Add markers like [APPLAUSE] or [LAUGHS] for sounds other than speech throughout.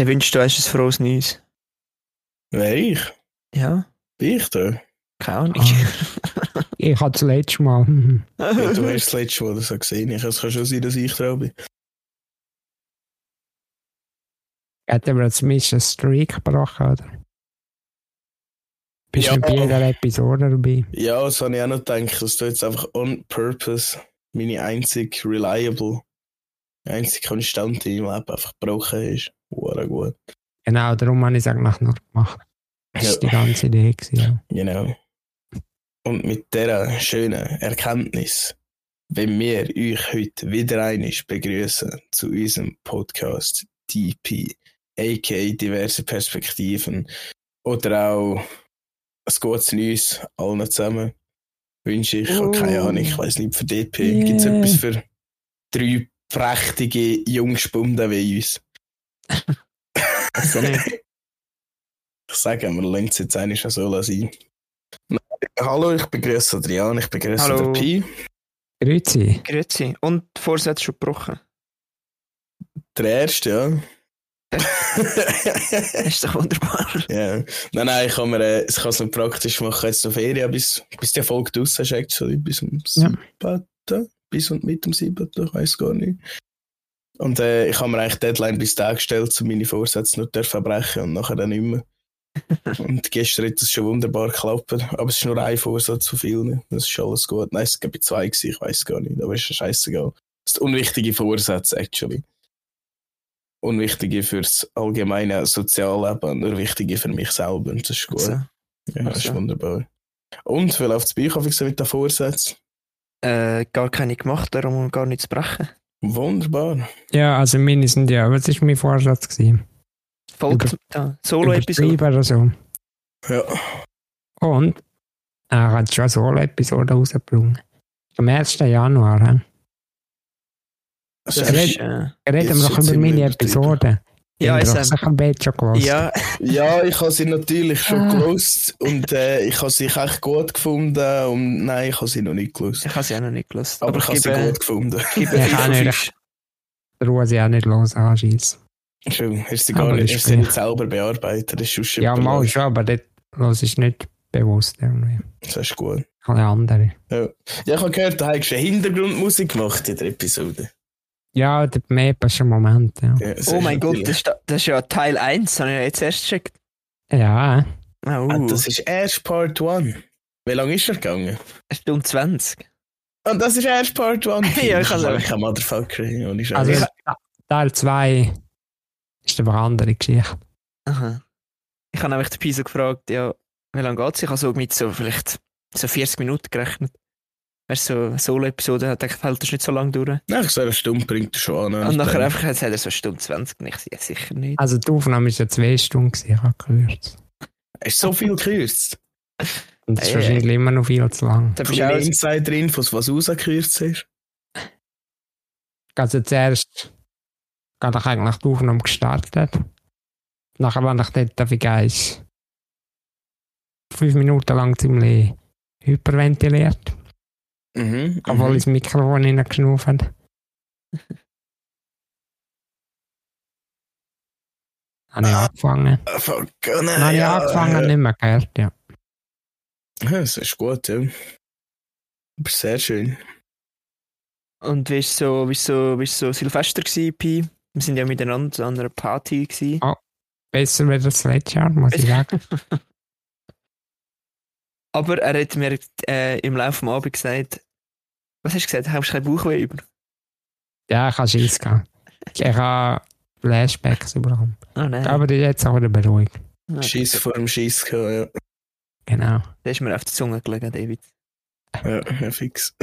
Dann wünschst du hast ein frohes Neues. Wer ich? Ja, Bin ich da? keine Ahnung. Ah. [LAUGHS] Ich hatte das letzte Mal. Ja, du hast das letzte Mal das so gesehen. Ich, es kann schon sein, dass ich da bin. Hätten wir jetzt ein Streak gebrochen, oder? Bist Ja. du bei jeder Episode dabei? Ja, das habe ich auch noch gedacht, dass du jetzt einfach on purpose meine einzig reliable, einzig konstante im Leben einfach gebrochen Wow, gut. Genau, darum habe ich es eigentlich noch gemacht. Das Ja. die ganze Idee. Gewesen, ja. Genau. Und mit dieser schönen Erkenntnis, wenn wir euch heute wieder einmal begrüßen zu unserem Podcast DP, aka diverse Perspektiven, oder auch ein gutes Neues allen zusammen, wünsche ich, Oh. keine Ahnung, ich weiß nicht, für DP Yeah. gibt es etwas für drei prächtige Jungspunden wie uns. Also nicht. Ich sage, wir lassen es jetzt eigentlich schon so sein. Hallo, ich begrüße Adrian, ich begrüße Hallo. den Pi. Grüezi. Grüezi. Und die Vorsätze schon gebrochen. Der erste, ja. Das [LAUGHS] ist doch wunderbar. ja. Nein, nein, ich kann mir, äh, ich kann es noch praktisch machen, jetzt noch Ferien, bis, bis die Folge ist, actually, bis um Ja. siebten, bis und mit um siebten, ich weiß gar nicht. Und äh, ich habe mir eigentlich Deadline bis da gestellt, um meine Vorsätze noch dürfen brechen und nachher dann nicht mehr. [LAUGHS] und gestern hat es schon wunderbar geklappt, aber es ist nur ein Vorsatz zu vielen. Das ist alles gut. Nein, es gab zwei gewesen, ich weiß gar nicht, aber ist ja scheißegal. Das sind unwichtige Vorsätze, actually. Unwichtige fürs allgemeine Sozialleben, nur wichtige für mich selber. Und das ist gut. Also, ja, das ist also. wunderbar. Und, wie läuft es bei euch so mit den Vorsätzen? äh, gar keine gemacht, darum gar nichts brechen. Wunderbar. Ja, also meine sind ja, was war mein Vorsatz? Gewesen? Folgt da. Solo-Episode. Oder so. Ja. Und er hat schon eine Solo-Episode rausgebracht. Am 1. Januar. He? Das Das ist red- ist, äh, Reden wir noch über meine. Episode. Ja, sicher ein Bett schon gehört. ja, [LAUGHS] Ja, ich habe sie natürlich schon Ah. gelost und äh, ich habe sie echt gut gefunden und nein, ich habe sie noch nicht gelost. ich habe sie auch noch nicht gelesen. Aber, ich habe sie gut gefunden. gebe Ja, [LAUGHS] ich fünf. Da ruhe sie auch nicht los anschießen. Schön, hast du sie Aber gar nicht, ist hast sie nicht selber bearbeitet, das ist schon Ja, super. mal schon, aber das ist nicht bewusst irgendwie. Das ist gut. Ein bisschen andere. Ja, ja ich habe gehört, du hast eine Hintergrundmusik gemacht in der Episode. Ja, der epische Moment, ja. Ja, Oh ist mein Gott, das ist, da- das ist ja Teil 1, habe ich ja jetzt erst gecheckt. Ja, Oh, Ah, das ist erst Part 1. Wie lange ist er gegangen? eine Stunde 20. Und das ist erst Part 1. Ja, ich kann sagen. kein Motherfucker. Also Teil 2 ist eine andere Geschichte. Aha. Ich habe nämlich den Pisa gefragt, ja, wie lange geht es? Ich habe so mit so vielleicht so 40 Minuten gerechnet. Weißt du, so eine Solo-Episode, ich dachte, hält das nicht so lange durch. Nein, so eine Stunde bringt er schon an. Und nachher einfach, jetzt hat er so eine Stunde 20 und ich sehe sicher nicht. Also die Aufnahme ist ja zwei Stunden, gewesen, ich habe gehört. Hast so viel gekürzt? Und das ist ey. wahrscheinlich immer noch viel zu lang. Da bist du auch, Insider-Infos, was rausgekürzt ist. Also zuerst habe ich eigentlich die Aufnahme gestartet. Nachher war ich dort auf Geist fünf Minuten lang ziemlich hyperventiliert, Mhm. obwohl ich das Mikrofon hineingeschnauft habe. Habe ich angefangen. Ah, Fuck, oh Dann nein, habe ich ja, angefangen, nicht mehr gehört, ja. Ja, das ist gut, ja. Aber sehr schön. und wie ist so, wie ist so, wie ist so Silvester gewesen, Pi? Wir sind ja miteinander an einer Party gewesen. Besser wie das letzte Jahr, muss ich [LAUGHS] sagen. Aber er hat mir äh, im Laufe des Abends gesagt, was hast du gesagt? Hast du keinen Bauchweh über? Ja, ich habe Schiss gehabt. Ich habe Flashbacks bekommen. Oh nein. Aber die jetzt auch wieder beruhigt. Ah, Schiss vor dem Schiss gehabt, Genau. Der ist mir auf die Zunge gelegen, David. ja. Ja, ja fix.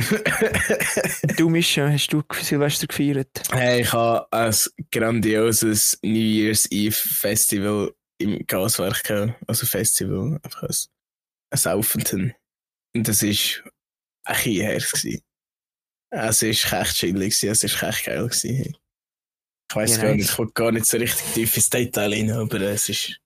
Du, Mischa, hast du Silvester gefeiert? hey, ich habe ein grandioses New Year's Eve Festival im Gaswerk gehabt. Also Festival, einfach ein, ein Saufenden. Und das war ein bisschen her. gewesen. Es war echt chillig, gewesen, es war echt geil. Gewesen. Ich weiß Ja, gar nicht, ich will gar nicht so richtig tief ins Detail rein, aber es ist,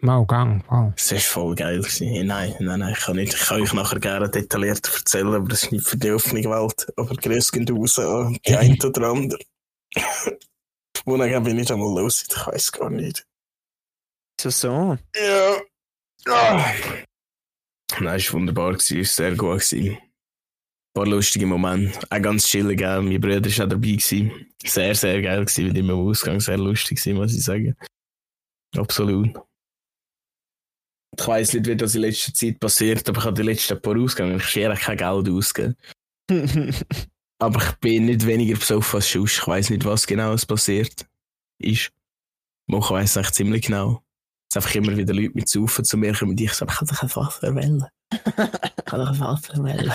Mal gang, voll. es ist voll geil. Gewesen. Nein, nein, nein, ich kann, nicht, ich kann euch nachher gerne detailliert erzählen, aber das ist nicht für die offene Welt. Aber grüß gehen raus an die [LAUGHS] eine oder andere. Wo dann bin ich einmal los, ich weiß gar nicht. So, so. Ja. Ah. Nein, es war wunderbar, es war sehr gut. Gewesen. Ein paar lustige Momente. Auch ganz chillig, auch. mein Bruder war auch dabei. Gewesen. Sehr, sehr geil gewesen, mit ihm im Ausgang. Sehr lustig gewesen, muss ich sagen. Absolut. Ich weiss nicht, wie das in letzter Zeit passiert, aber ich habe die letzten paar Ausgänge, ich schere kein Geld ausgeben. [LAUGHS] Aber ich bin nicht weniger besoffen als sonst. Ich weiss nicht, was genau es passiert ist. Ich weiss echt ziemlich genau. Es einfach immer wieder Leute mit Saufen zu mir kommen und ich sage, ich kann doch ein Wasser wählen. Ich kann doch ein Wasser wählen.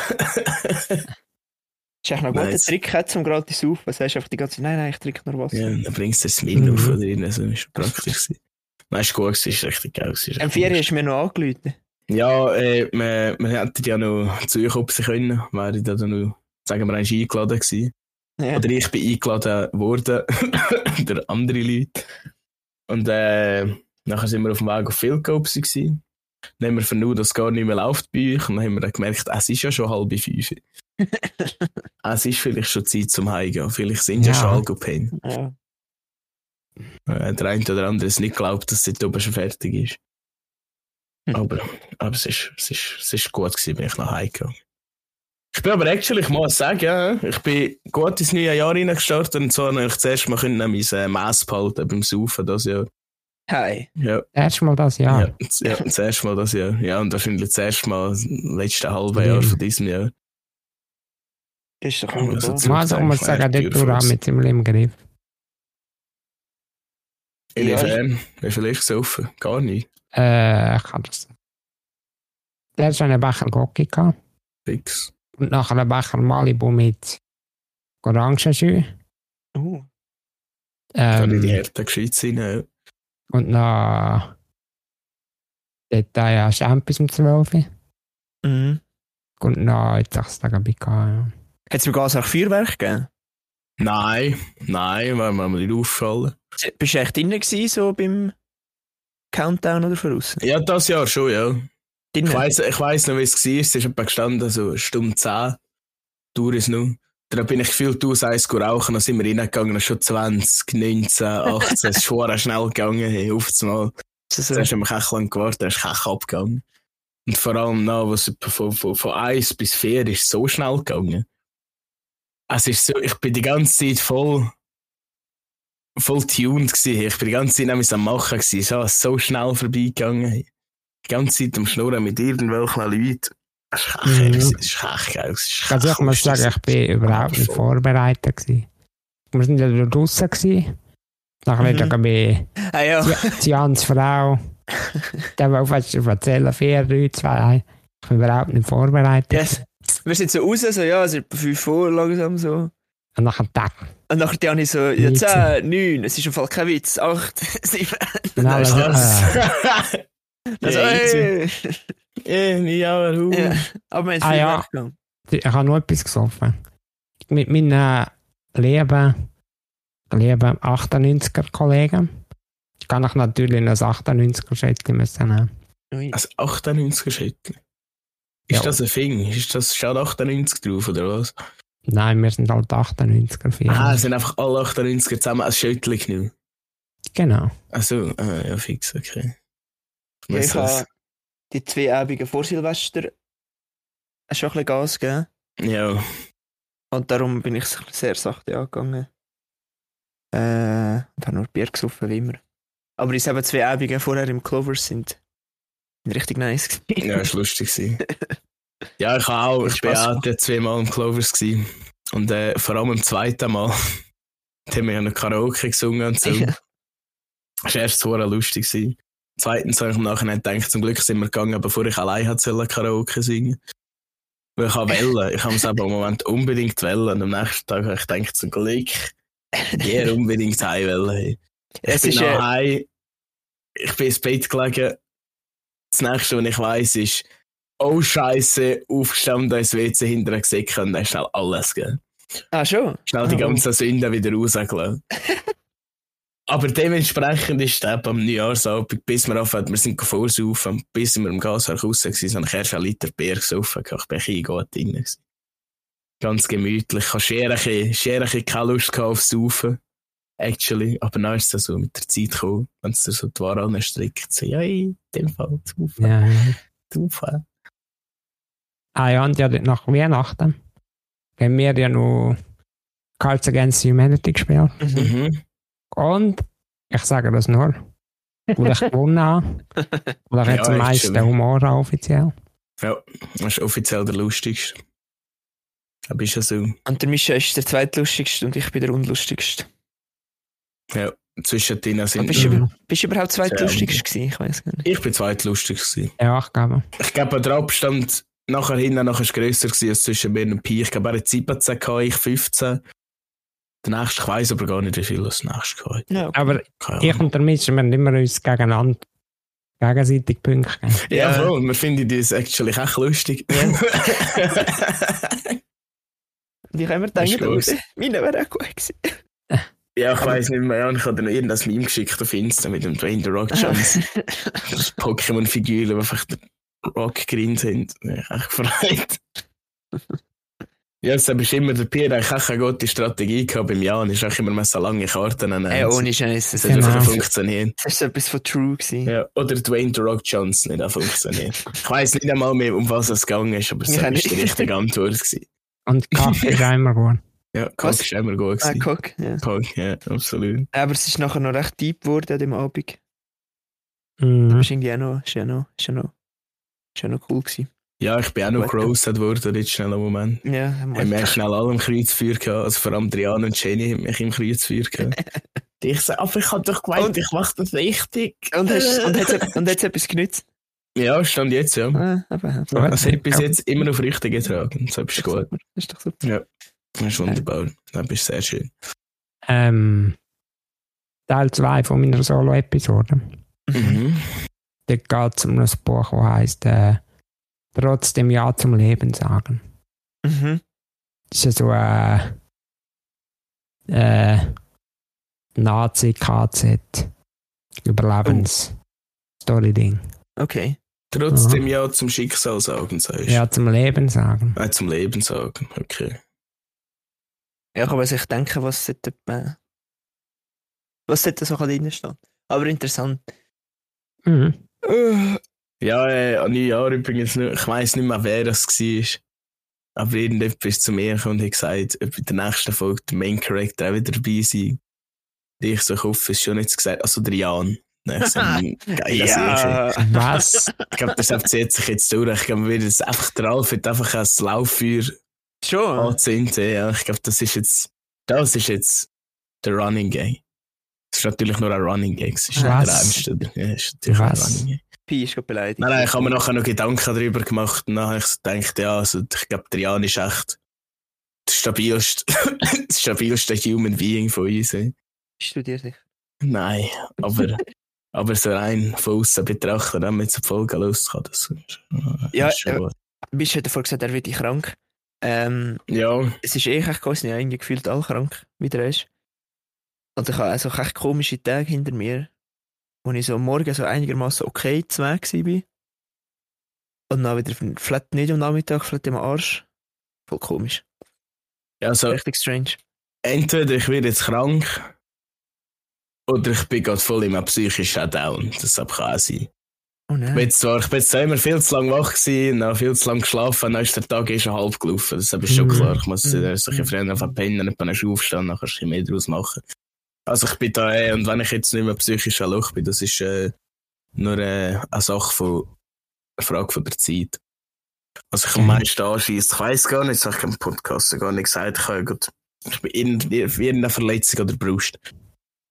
Ist eigentlich noch ein guter. Trick, hat, um gratis auf. Was sagst du einfach die ganze Zeit? Nein, nein, ich trinke nur Wasser. ja, dann bringst du das Smirnoff Mhm. oder irgendwas, also ist praktisch. gewesen. Nein, ist gut, ist richtig geil. ist Am echt 4 hast du mir noch angerufen. Ja, äh, wir, wir hätten ja noch zu euch kommen können, wäre ich da dann noch, sagen wir, eingeladen gewesen. Ja. Oder ich bin eingeladen worden, [COUGHS] oder andere Leute. Und äh, nachher sind wir auf dem Weg auf Philcopes gewesen. Dann haben wir vernommen, dass es gar nicht mehr läuft bei euch. Und dann haben wir dann gemerkt, es ist ja schon halb fünf. [LAUGHS] es ist vielleicht schon Zeit zum Heimgehen. Vielleicht sind ja, Ja. schon alle gepennt. Ja. Äh, der eine oder andere hat nicht geglaubt, dass es oben schon fertig ist. Hm. Aber, aber es, ist, es, ist, es ist gut gewesen, bin ich nach Hause gegangen. Ich bin aber actually, ich muss sagen, ja, ich bin gut ins neue Jahr reingestartet und zwar habe ich zuerst mal können mein äh, Mass behalten beim Saufen das Jahr. Hi. Ja, Erstmal das Jahr. ja. ja, das erste Mal das Jahr. Ja, und wahrscheinlich das erste Mal das letzte halbe Ja. Jahr von diesem Jahr. Ist doch Also wunderbar. zu- Also, ich muss Kleiner sagen, dort auch mit dem im Griff. Inwiefern? Wie viel ist gesoffen? Gar nicht. Äh, ich kann das. Der hat schon einen Becher Gocki gehabt. Fix. Und nachher einen Becher Malibu mit Orangenjus. Uh, Kann in die Ähm, Härte gescheit sein. Und noch. Dort ja Champis um 12 Uhr. mhm. Und noch, jetzt ich sagen, bei ja. Hat es mir gar auch Feuerwerk gegeben? Nein, nein, weil mir nicht auffallen. Bist du echt drinnen gewesen, so beim Countdown oder voraus? Ja, das Jahr schon, ja. Drinnen? Ich weiss, ich weiss noch, wie es war. Es ist etwa gestanden, so Stunde 10. Dauer es noch. Dann bin ich gefühlt aus eins rauchen, dann sind wir reingegangen, schon 20, 19, 18. es ist schon schnell gegangen, hey, auf einmal. Also, Zuerst haben wir echt lang gewartet, dann ist Kech abgegangen. Und vor allem noch, was von, von, von 1 bis 4 ist so schnell gegangen. Es ist so, ich bin die ganze Zeit voll, voll tuned gewesen. Ich bin die ganze Zeit nämlich am Machen gewesen. Es ist so schnell vorbeigegangen. Die ganze Zeit am Schnurren mit irgendwelchen Leuten. Es ist echt Mhm. es ist echt geil. ist Also ich muss sagen, ich bin überhaupt nicht vorbereitet. Gewesen. Wir sind ja draußen. Gewesen. Nachher Mhm. mhm. bei ah ja. Jans Frau. [LAUGHS] Der will fast erzählen, vier, drei, zwei. Ich bin überhaupt nicht vorbereitet. Yes. Wir sind so raus, so ja, es ist etwa 5 Uhr langsam so. Und nachher Tag. Und nachher habe ich so, ja, Witze. 10, 9, es ist im Fall kein Witz, 8, 7. Und alle so, Was? äh, [LAUGHS] Also, Ja, ey. Ja, nie aber hu. Ja. Aber wir haben Ah, ja. ich habe nur etwas gesoffen. Mit meinen lieben, lieben 98er-Kollegen. Ich kann ich natürlich noch das 98er-Schätzchen müssen nehmen. Ui. Also 98er Schüttel. Ist Ja. das ein Fing? Ist das steht 98 drauf oder was? Nein, wir sind halt 98er. vier. Ah, es sind einfach alle 98er zusammen als Schüttel genommen. Genau. Also, ah, ja, fix, okay. Ich das- habe die zwei Abende vor Silvester schon ein bisschen Gas gegeben. ja, Und darum bin ich sehr sachte angegangen. Äh, und habe nur Bier gesoffen, wie immer. Aber die eben zwei Abende vorher im Clovers sind, richtig nice gewesen. ja, ist lustig gewesen. [LAUGHS] Ja, ich habe auch, ich bin Spaß auch zweimal im Clovers gewesen. Und äh, vor allem im zweiten Mal, da haben wir ja noch Karaoke gesungen und so. Ja. Das war erst so lustig. Gewesen. Zweitens habe ich im Nachhinein gedacht, zum Glück sind wir gegangen, bevor ich allein hatte sollen Karaoke singen. Weil ich habe wählen. Ich habe es aber im Moment unbedingt wählen. Und am nächsten Tag habe ich gedacht, zum Glück, der [LAUGHS] unbedingt heim wählen. Hey. Ich Es bin ist, nach heim, ich bin ins Bett gelegen. Das nächste, was ich weiss, ist, oh Scheiße, aufgestanden, ins WC hinterher gesehen und dann schnell alles gegeben. Ah, schon? Schnell die Ah, ganzen Sünden wieder rausgelassen. [LAUGHS] Aber dementsprechend ist es am Neujahrsabend, bis wir aufhören, wir sind vorsaufen, bis wir im Gaswerk raus waren, habe ich erst einen Liter Bier gesoffen, ich bin ein gut drin. Ganz gemütlich, ich hatte bisschen keine Lust gehabt auf Saufen. Actually. Aber dann ist es so mit der Zeit gekommen, wenn es dir so die Ware strickt, so, ja, in dem Fall, Zufall, Ja. Zufall. Ah ja, und ja, nach Weihnachten haben wir ja noch Cards Against Humanity gespielt. Mhm. Und ich sage das nur, weil ich [LAUGHS] gewonnen habe. Weil ich Ja, jetzt am meisten. Humor habe, offiziell. Ja, das ist offiziell der lustigste. Da bist du so. Und der Mischa ist der zweitlustigste und ich bin der unlustigste. Ja, zwischen denen Aber sind bist, du, Mhm. bist du überhaupt zweitlustigst gewesen? Ich weiß gar nicht. Ich bin zweitlustig gewesen. Ja, ich glaube. Ich glaube, der Abstand nachher hinten nachher ist grösser gewesen als zwischen mir und Pi. Ich glaube, er hat 17 gehabt, ich 15. Der nächste, ich weiss aber gar nicht, wie viel das nächste hat. Ja, okay. Aber ich und der Mitch, wir haben immer uns gegeneinander gegenseitig Punkte gegeben. Ja, Ja. voll. Wir finden das actually echt lustig. Das [LAUGHS] ist gedacht, gross. oh, meine wäre auch gut gewesen. ja, ich weiss nicht mehr. Ja, ich habe dir noch irgendein Meme geschickt auf Insta mit dem Dwayne The Rock Johnson. das Pokémon-Figuren, die einfach der Rock green sind. Ja, ich echt gefreut. Ja, es ist immer der Pierre, eigentlich auch eine gute Strategie gehabt beim Jan. Ist auch immer so lange Karten nehmen. Ey, ohne Scheiß. Das Das hat einfach funktioniert. ist so etwas von True gewesen. Ja, oder Dwayne The Rock Johnson nicht auch funktioniert. Ich weiss nicht einmal mehr, um was es gegangen ist, aber es Ich war die richtige Antwort. Gewesen. Und Kaffee ist [LAUGHS] immer gut. Ja? Cock ist immer gut. Ah, Gewesen. guck, ja. Cock, ja, absolut. Aber es ist nachher noch recht deep geworden an dem Abend. Mhm. Das ist irgendwie auch noch, ist ja noch, ist ja noch, ist ja noch cool gewesen. Ja, ich bin auch noch grossed worden, jetzt schnell einen Moment. Ja, Haben wir schnell alle im Kreuzfeuer gehabt, also vor allem Drian und Jenny haben mich im Kreuzfeuer gehabt. [LAUGHS] ich so, aber ich hab doch gemeint, Und- ich mach das richtig. und hast [LAUGHS] und hat's, und hat's etwas genützt? Ja, stand jetzt, ja. Ah, aber, Gut. Also ich bis jetzt immer auf richtig getragen. Das ist gut. Das ist doch super. Das ist wunderbar. Das ist sehr schön. Ähm, Teil 2 von meiner Solo-Episode. Mhm. Dort geht es um ein Buch, das heisst äh, Trotzdem Ja zum Leben sagen. Mhm. Das ist ja so ein äh, Nazi-KZ Überlebens-Story-Ding. Okay. Trotzdem ja zum Schicksal sagen, sagst du. Ja, zum Leben sagen. Äh, zum Leben sagen, okay. Ja, ich kann sich denken, was dort, äh, was dort so drin steht. Aber interessant. Mhm. Äh, Ja, äh, an Neujahr übrigens, nicht, ich weiss nicht mehr, wer das war. Aber irgendjemand ist zu mir gekommen und hat gesagt, ob in der nächsten Folge der Main Character auch wieder dabei sein. Und ich so, ich hoffe, es ist schon nicht gesagt, also der Jan. Ich so, [LAUGHS] geil, ja. Was? Ich glaube, das zieht sich jetzt durch. Ich glaube, wir werden jetzt einfach der Ralf hat einfach ein Lauffeuer Schon. anzünden. Ja, ich glaube, das ist jetzt, das ist jetzt der Running Game. Das ist natürlich nur ein Running Game. Das ist nicht der Was? ernste. Ja, das ist natürlich Was? ein Running Game. Pi ist gerade beleidigt. Nein, nein, ich habe mir nachher noch Gedanken darüber gemacht und dann habe ich so gedacht, ja, also ich glaube, der Jan ist echt das stabilste, [LAUGHS] das stabilste Human Being von uns. eh. Bist du dir sicher? Nein, aber, [LAUGHS] aber so rein von außen betrachtet, wenn man jetzt eine Folge los kann, das ist, Ja, ist schon äh, gut. Bist du davor gesagt, er wird krank? Ähm, Ja, es ist eh echt ja irgendwie gefühlt alle krank, wie der ist. Und ich habe also echt komische Tage hinter mir, wo ich so am Morgen so einigermaßen okay zu Weg war. Und dann wieder flat nicht am Nachmittag, flat im Arsch. Voll komisch. ja also, Richtig strange. entweder ich werde jetzt krank oder ich bin gerade voll in einem psychischen Down. Das kann auch sein. Oh Ich bin nein. zwar, ich bin jetzt zwar immer viel zu lange wach gewesen, dann viel zu lange geschlafen, dann ist der Tag eh schon halb gelaufen. Das ist schon Mhm. klar. Ich muss äh, solche Freunde einfach pennen, dann kann ich aufstehen, dann kannst du mehr draus machen. Also ich bin da eh, und wenn ich jetzt nicht mehr psychisch ein Loch bin, das ist äh, nur äh, eine Sache von, eine Frage von der Zeit. Also ich am meisten anschießt, ich weiss gar nicht, das habe ich im Podcast gar nicht gesagt, ich habe gerade, ich bin irgendwie irgendeine Verletzung oder Brust.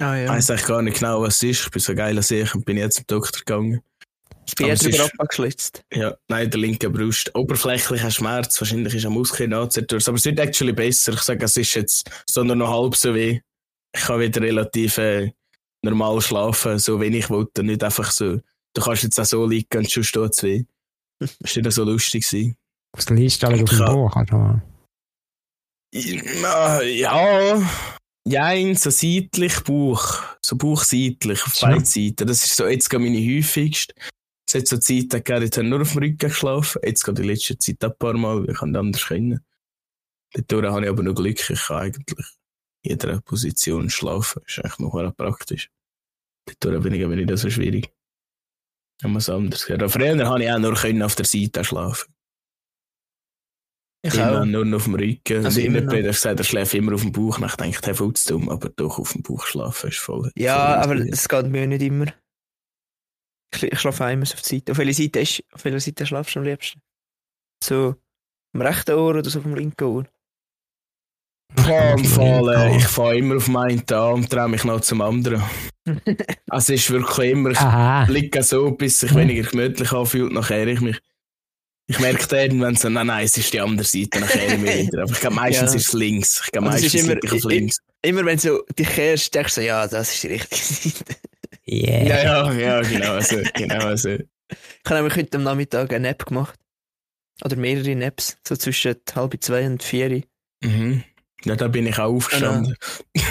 Ah Ich ja. weiss eigentlich gar nicht genau, was es ist. Ich bin so geil als ich und bin jetzt zum Doktor gegangen. Ich bin drüber ist- abgeschlitzt. Ja, nein, der linke Brust. Oberflächlicher Schmerz, wahrscheinlich ist am Muskel angezerrt. Aber es wird actually besser. Ich sage, es ist jetzt so nur noch halb so weh. Ich kann wieder relativ äh, normal schlafen, so wenig ich wollte. Nicht einfach so, du kannst jetzt auch so liegen und schon weh. Das war nicht so lustig. gewesen. Das liest alles auf dem Ja. Buch. Also. Ja, ja, ja, so seitlich Bauch. So bauchseitlich, auf beiden Seiten. Das ist so jetzt gerade meine häufigste. Es hat so Zeiten gegeben, jetzt habe ich nur auf dem Rücken geschlafen. Jetzt geht die letzte Zeit ein paar Mal, weil ich anders können. Dadurch habe ich aber noch Glück, ich kann eigentlich jeder Position schlafen. Ist eigentlich noch praktisch. Dadurch bin ich aber nicht so schwierig. Wenn man es anders gehört. Früher habe ich auch nur können auf der Seite schlafen. Ich immer auch. nur noch auf dem Rücken. Also immer noch. hat gesagt, er schläft immer auf dem Bauch. Ich denke, der voll zu dumm, aber doch auf dem Bauch schlafen ist voll. Ja, voll aber es geht mir nicht immer. Ich, ich schlafe auch immer so auf die Seite. Auf welcher Seite, ist, auf welcher Seite schlafst du am liebsten? So am rechten Ohr oder so auf dem linken Ohr? Boah, Fall, ich fahre immer auf meinen Arm und drehe mich noch zum anderen. [LAUGHS] also es ist wirklich immer, ich liege so, bis es sich weniger gemütlich anfühlt, nachher ich mich. Ich merke dann, wenn so, nein, nein, es ist die andere Seite, nachher ich mich wieder. Aber ich glaube, meistens Ja. ist es links. Ich glaube, Und es ist meistens immer- ich links. Immer wenn du dich kehrst, denkst du so, ja, das ist die richtige Seite. Yeah. Ja, ja, ja, genau so. Genau so. Ich habe nämlich heute am Nachmittag eine Nap gemacht. Oder mehrere Naps, so zwischen halb zwei und vier. Mhm. Ja, da bin ich auch aufgestanden.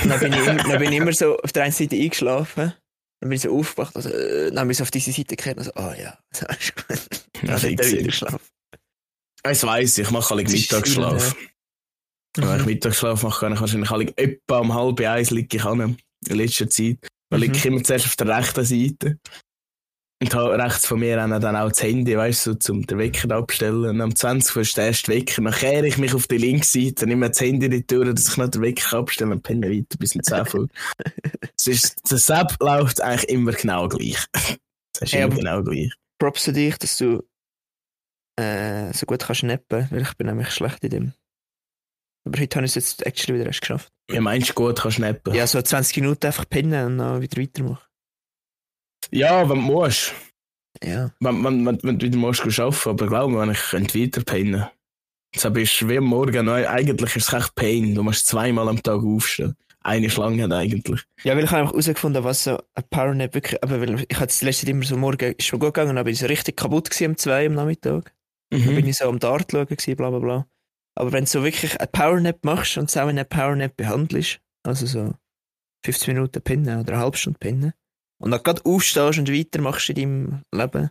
Und dann bin ich, immer, dann bin ich immer so auf der einen Seite eingeschlafen. Dann bin ich so aufgewacht, also, äh, dann bin ich so auf diese Seite gekehrt und so, ah ja, [LAUGHS] das ist gut. Dann fix, wieder ja. geschlafen. Das weiss ich, ich mache alle Mittagsschlaf. Wenn ich Mittagsschlaf mache, kann ich wahrscheinlich alle etwa um halb eins liege ich an in letzter Zeit. Weil Mhm. liege ich immer zuerst auf der rechten Seite. Und habe rechts von mir dann auch das Handy, weißt du, so, zum den Wecker abstellen. Und am 20 Uhr ist der erste Wecker. Dann kehre ich mich auf die linke Seite, nehme das Handy in die Tür, dass ich noch den Wecker abstelle und penne weiter bis um 10 Uhr. [LAUGHS] Es ist, das App läuft eigentlich immer genau gleich. [LAUGHS] Das ist Ja, immer genau gleich. Props zu dich, dass du äh, so gut kannst nappen, weil ich bin nämlich schlecht in dem. Aber heute habe ich es jetzt actually wieder erst geschafft. Wie meinst du gut, kannst schnappen? Ja, so 20 Minuten einfach pennen und dann wieder weitermachen. Ja, wenn du musst. Ja. wenn, wenn, wenn, wenn du wieder musst arbeiten aber glaub mir, wenn ich könnte weiter pennen Jetzt bist du wie am Morgen, eigentlich ist es echt Pain. Du musst zweimal am Tag aufstehen. Eine Schlange hat eigentlich. Ja, weil ich habe einfach herausgefunden, was so ein Powernap wirklich, aber weil ich hatte das letzte immer so morgen, ist schon gut gegangen, aber ich so richtig kaputt gewesen um zwei am Nachmittag. Dann bin Mhm. ich so am Dart schauen gewesen, bla bla bla. Aber wenn du so wirklich ein Powernap machst und es auch in einer Powernap behandelst, also so 15 Minuten pinnen oder eine halbe Stunde pinnen, und dann gerade aufstehst und weitermachst in deinem Leben,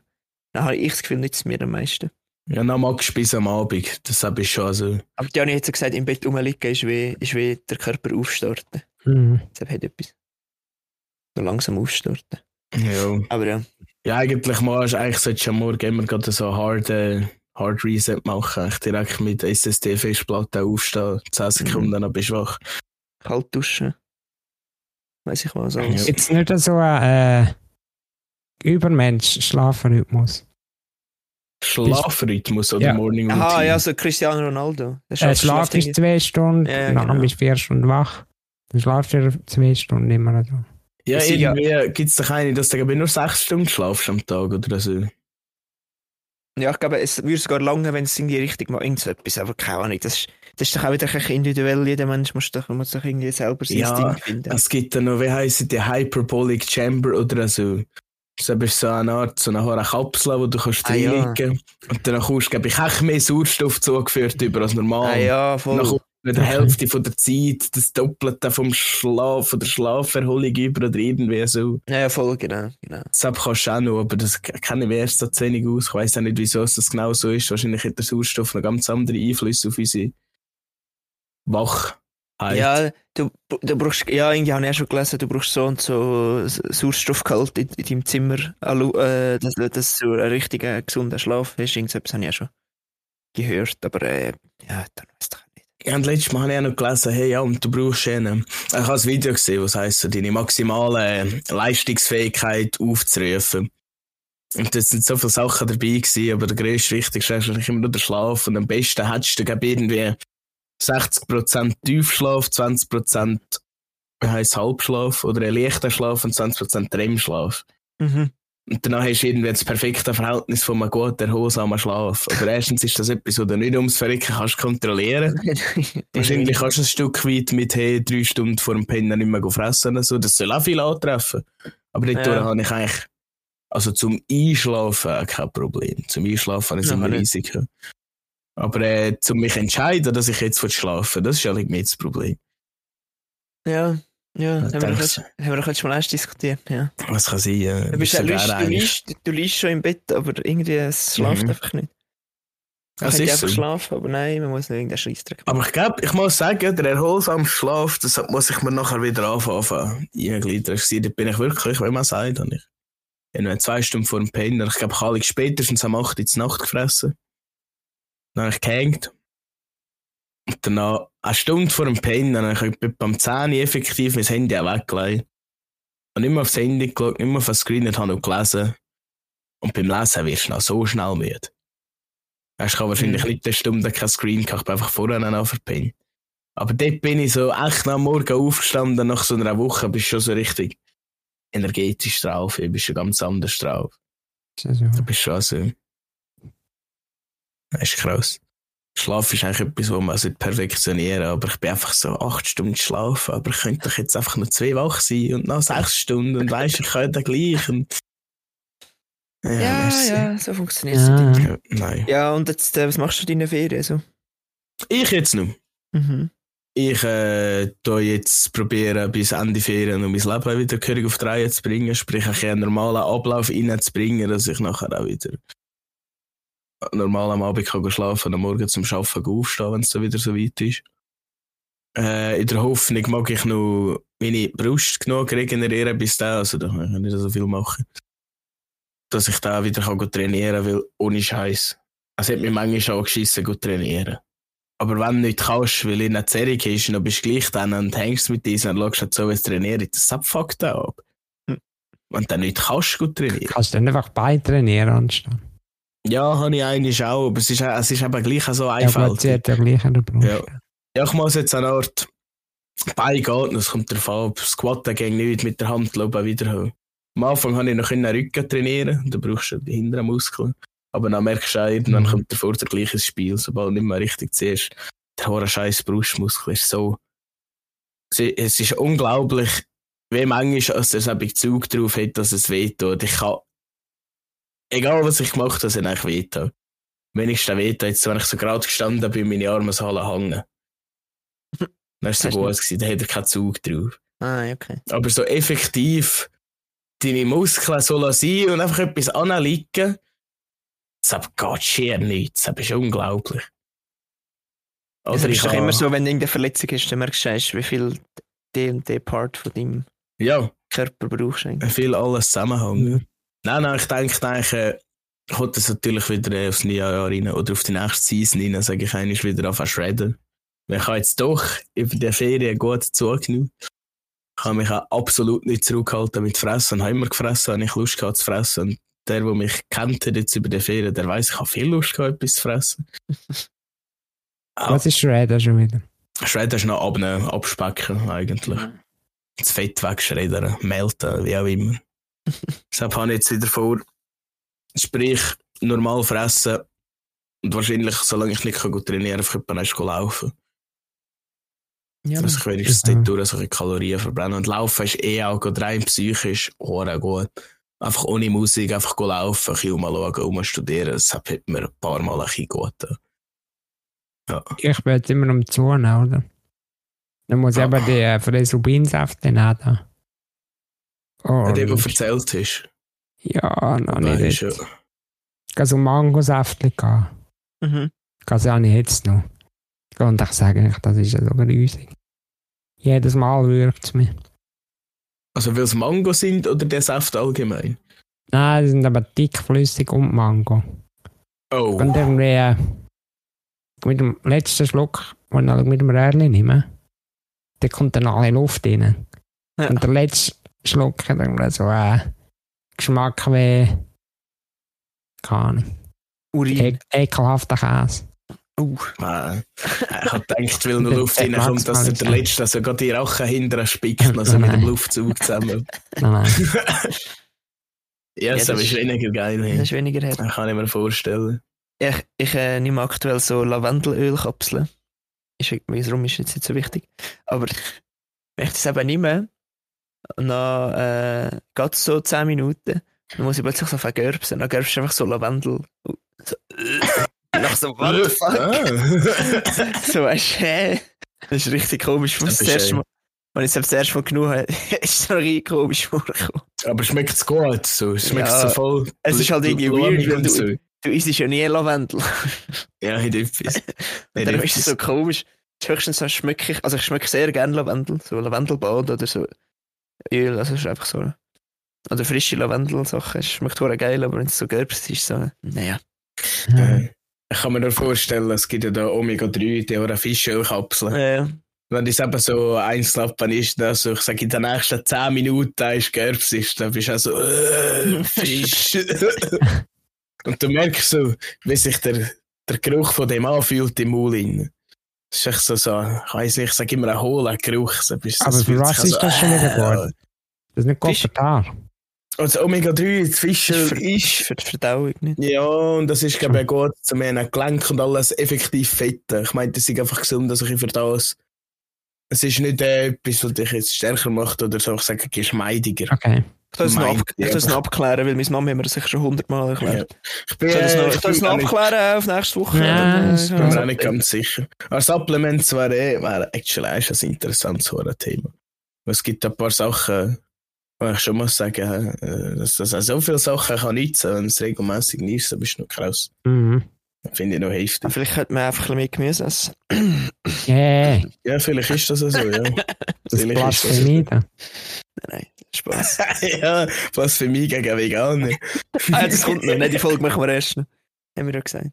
dann habe ich das Gefühl, nützt es mir am meisten. Ja, dann magst du bis am Abend. Das ist schon also. Aber Jani hat so gesagt, im Bett rumliegen ist wie, ist wie der Körper aufstarten. Mhm. Das hat etwas. So langsam aufstarten. Ja. Aber ja. ja, eigentlich musst eigentlich solltest du am Morgen immer gerade so hard, äh, hard Reset machen. Eigentlich direkt mit SSD-Festplatte aufstehen. 10 Sekunden, dann bist du wach. kalt duschen. Weiß ich was alles. Jetzt nicht so ein äh, Übermensch-Schlafrhythmus. Schlafrhythmus oder Ja. Morning Routine. Aha, ja, so Cristiano Ronaldo. Der Äh, schläft- Schlaf ist zwei Stunden, Ja, ja, nachher genau. bist du vier Stunden wach. Dann schlafst du zwei Stunden immer so. Ja, ja- irgendwie gibt es doch eine, dass du nur sechs Stunden schlafst am Tag oder so. Ja, ich glaube, es würde sogar lange, wenn es irgendwie richtig mal irgend so etwas, aber keine Ahnung. Das ist, das ist doch auch wieder ein bisschen individuell. Jeder Mensch muss doch, muss doch irgendwie selber sein Ja, Ding finden. Es gibt dann noch, wie heisst die Hyperbolic Chamber oder so. Das ist so eine Art, so eine hohe Kapsel, wo du kannst Ah, ja. reinlegen Und dann kommst du, glaube ich, echt mehr Sauerstoff zugeführt über als normal. ah ja, Dann voll. kommt in der Okay. Hälfte von der Zeit das Doppelte vom Schlaf, von der Schlaferholung über oder irgendwie so. Ja, ja, voll, genau. genau. Das kannst du auch noch, aber das kenne ich erst so zu wenig aus. Ich weiss auch nicht, wieso es das genau so ist. Wahrscheinlich hat der Sauerstoff noch ganz andere Einflüsse auf unsere Wachheit. Ja, du, du brauchst, ja, irgendwie habe ich auch schon gelesen, du brauchst so und so Sauerstoffgehalt in, in deinem Zimmer, äh, dass, dass du einen richtigen, gesunden Schlaf hast. Irgendetwas habe ich auch schon gehört, aber äh, ja, dann weiß ich nicht. Ja, und letztes Mal habe ich auch noch gelesen, hey, ja, und du brauchst einen, ich habe ein Video gesehen, was heisst, so deine maximale äh, Leistungsfähigkeit aufzurufen. Und da sind so viele Sachen dabei gewesen, aber der grösste, wichtigste ist eigentlich immer nur der Schlaf. Und am besten hättest du, irgendwie 60% Tiefschlaf, 20% wie heisst Halbschlaf oder ein leichter Schlaf und 20% REM-Schlaf. Mhm. Und danach hast du irgendwie das perfekte Verhältnis von einem guten, erholsamen Schlaf. Aber erstens ist das etwas, was du nicht ums Verrecken kannst kontrollieren. [LAUGHS] Wahrscheinlich kannst du ein Stück weit mit hey, drei Stunden vor dem Pennen nicht mehr fressen oder so. Das soll auch viel antreffen. Aber dort Ja. habe ich eigentlich, also zum Einschlafen kein Problem. Zum Einschlafen Ja, immer nicht. Aber äh, zum mich entscheiden, dass ich jetzt schlafen das ist ja nicht das Problem. Ja, ja, haben wir, jetzt, haben wir doch jetzt mal erst diskutiert, ja. Was kann sein? Äh, Du, bist, ist du, liest, du, eigentlich- liest, du liest schon im Bett, aber irgendwie es schläft Mhm. einfach nicht. Man Das ist einfach so. schlafen, aber nein, man muss nicht irgendeinen Scheissdreck Aber ich glaube, ich muss sagen, der erholsame Schlaf, das muss ich mir nachher wieder anfangen. Eingliedern. Da bin ich wirklich, wie man sagt, habe ich. Habe zwei Stunden vor dem Penner, ich glaube, ich habe spätestens am 8 Uhr in Nacht gefressen. Dann habe ich gehängt. Und danach, eine Stunde vor dem Penner, dann habe ich beim 10 Uhr effektiv mein Handy auch weggelegt. Und mehr aufs Handy geschaut, mehr auf das Screen und habe gelesen. Und beim Lesen wirst du noch so schnell müde. Weißt, ich habe wahrscheinlich Mhm. nicht eine Stunde kein Screen gehabt, ich bin einfach vorher noch verpennt. Aber dort bin ich so echt am Morgen aufgestanden, nach so einer Woche bist du schon so richtig energetisch drauf, du bist schon ganz anders drauf. Du bist schon so. Das ist krass. Schlaf ist eigentlich etwas, was man sollte perfektionieren aber ich bin einfach so acht Stunden schlafen, aber ich könnte doch jetzt einfach noch zwei wach sein und noch sechs Stunden und weisst, ich könnte gleich. Und ja, Ja, ja, so funktioniert es. Ja. Ja, Nein. Ja, und jetzt, äh, was machst du in deinen Ferien so? Ich jetzt noch. Mhm. Ich äh, jetzt probieren, bis Ende Ferien um mein Leben wieder gehörig auf die Reihe zu bringen, sprich ein einen normalen Ablauf reinzubringen, dass ich nachher auch wieder normal am Abend kann schlafen und am Morgen zum Arbeiten aufstehen, wenn es dann wieder so weit ist. Äh, in der Hoffnung mag ich noch meine Brust genug regenerieren bis dann, also da kann ich nicht so viel machen. Dass ich da wieder kann gut trainieren kann, weil ohne Scheiß. Es hat mich manchmal auch geschissen, gut trainieren. Aber wenn du nicht kannst, weil in einer Serie ist, dann bist du gleich dann und hängst mit diesen und schaust halt so, wie es trainiert, das fuckt ab. Hm. Wenn du dann nicht kannst, gut trainieren. Kannst du dann einfach beitrainieren anstatt. Ja, habe ich eigentlich auch, aber es ist, es ist eben gleich so Ja, einfach. gut, ja gleich an der Brust. Ja. Ja, ich muss jetzt eine Art Bein gehen, es kommt darauf an, Squatten ging nicht mit der Hand oben wiederholen. Am Anfang habe ich noch einen Rücken trainieren, da brauchst du die hinteren Muskeln. Aber dann merkst du auch, irgendwann Mhm. kommt der Vorder gleich ins Spiel, sobald nicht mehr richtig ziehst. Der hohe scheiß Brustmuskel ist so. Es ist unglaublich, wie manchmal als der so einen Zug drauf hat, dass es wehtut. Ich kann, egal was ich gemacht habe, es hat eigentlich wehtut. Wenigstens wehtut, jetzt, wenn ich so gerade gestanden bin, meine Arme so alle hängen. Dann ist es so du- gut gewesen, da hat er keinen Zug drauf. Ah, okay. Aber so effektiv deine Muskeln so lassen und einfach etwas anliegen, das geht schier nichts. Das ist unglaublich. Also Oder es ich ist doch immer so, wenn irgendeine Verletzung ist, dann merkst du, wie viel der und der Part von deinem Ja, Körper brauchst. eigentlich. viel alles zusammenhängen. Nein, nein, ich denke, eigentlich äh, kommt das natürlich wieder äh, aufs neue Jahr rein oder auf die nächste Season rein, sage ich eigentlich wieder auf shredden. Weil Ich habe jetzt doch über die Ferien gut zugenommen. Ich habe mich auch absolut nicht zurückgehalten mit Fressen. Ich habe immer gefressen, habe ich Lust gehabt zu fressen. Und der, der mich kennt hat jetzt über die Ferien, der weiß, ich habe viel Lust gehabt, etwas zu fressen. Auch [LAUGHS] Was ist Shredder schon wieder? Shredden ist noch abnehmen, abspecken eigentlich. Das Fett wegschreddern, melden, wie auch immer. Deshalb habe ich jetzt wieder vor, sprich, normal fressen und wahrscheinlich, solange ich nicht gut trainieren kann, etwa erst laufen. Ja, dass ich wenigstens Ja. dort durch so Kalorien verbrenne. Und laufen ist eh auch gerade rein psychisch hure gut. Einfach ohne Musik, einfach laufen, ein bisschen umschauen, umstudieren. Das hat mir ein paar Mal ein bisschen gut. Ja. Ich bin jetzt immer um Zone, oder? Dann muss ich aber die äh, Fresubinsaft nehmen. Oh, Hat jemand erzählt hast. ja, noch Nein, nicht. ist ja- Ich kann so Mangosäftchen gehen. Mhm. Das habe ich jetzt noch. Und ich sage nicht, das ist ja so riesig. Jedes Mal wirkt es mir. Also, weil es Mango sind oder der Saft allgemein? Nein, die sind aber dickflüssig und Mango. Oh. Und irgendwie äh, mit dem letzten Schluck, wenn ich mit dem Röhrchen nehme, da kommt dann alle Luft rein. Ja. Und der letzte Schluck hat irgendwie so einen Geschmack wie, keine Ahnung, Urin. e ekelhafter Käse. Uh. Nein. Ich habe gedacht, weil noch [LAUGHS] Der- Luft der reinkommt, dass der mal Letzte also gerade die Rache hinterher spickt, also mit dem. Luftzug zusammen. [LAUGHS] Nein, nein. [LAUGHS] ja, das, das ist weniger geil. Das hey. ist weniger hart. Das kann ich mir vorstellen. Ich, ich äh, nehme aktuell so Lavendelölkapseln. Ist, warum ist jetzt nicht so wichtig? Aber ich das eben nehme, und dann äh, geht es so 10 Minuten, dann muss ich plötzlich so vergerbsen. Dann gerbst du einfach so Lavendel. So, nach so, what [LAUGHS] so, weißt du, hä? Das ist richtig komisch. Das Das ist. Mal, wenn ich es das erste Mal genug habe, [LAUGHS] ist es noch richtig komisch vorgekommen. Aber schmeckt es gut? So. Schmeckt es Ja, so voll? es ist halt irgendwie weird, wenn du- so. Du isst ja nie Lavendel. [LAUGHS] Ja, hat etwas. Darum ist es so komisch. Höchstens so schmecke ich, also ich schmecke sehr gerne Lavendel, so Lavendelbad oder so Öl, also es ist einfach so. Oder frische Lavendelsachen, es schmeckt hure geil, aber wenn es so gelb ist, so, naja. Äh, Ich kann mir nur vorstellen, es gibt ja da Omega-3, die oder Fischölkapseln. Ja, Wenn das eben so einslappen ist, also ich sage in den nächsten 10 Minuten ist Gerbs ist, dann bist du auch so, äh, [LAUGHS] Fisch. [LAUGHS] Und du merkst so, wie sich der, der Geruch von dem anfühlt im Mund. innen. Das ist echt so, so ich weiss nicht, ich sage immer ein hohler Geruch. So, bist- Aber für was ist das schon wieder geworden? Das ist nicht. Kommentar. Also Omega-3, das Fischöl für, ist... für die Verdauung nicht. Ja, und das ist, glaube ich, auch gut zu mehr Gelenk und alles effektiv fetten. Ich meine, das ist einfach gesund, dass ich für das. Es ist nicht äh, etwas, was dich jetzt stärker macht oder so, ich sage, geschmeidiger. Okay. Ich kann es noch, ab, ich noch abklären, weil meine Mama hat mir das sicher schon hundertmal erklärt. Ich bin, Ich kann es noch, äh, ich noch abklären auf nächste Woche. Ja, äh, das Ich ja. bin mir auch nicht ganz sicher. Aber Supplements wäre eh, wäre actually auch ein interessantes Thema. Es gibt ein paar Sachen, wo ich schon muss sagen, äh, dass das auch so viele Sachen kann nutzen, wenn es regelmäßig nimmst, dann bist du noch krass. Mhm. Das finde ich noch heftig. Vielleicht könnte man einfach ein bisschen mehr Gemüse essen. Yeah, Ja, vielleicht ist das auch so, ja. [LAUGHS] das Vielleicht ist das Blasphemie da. Nein, Spaß. [LAUGHS] ja, was für mich gegen Veganer. ah, das kommt noch. Nein, die Folge machen wir erst noch. Haben wir ja gesagt.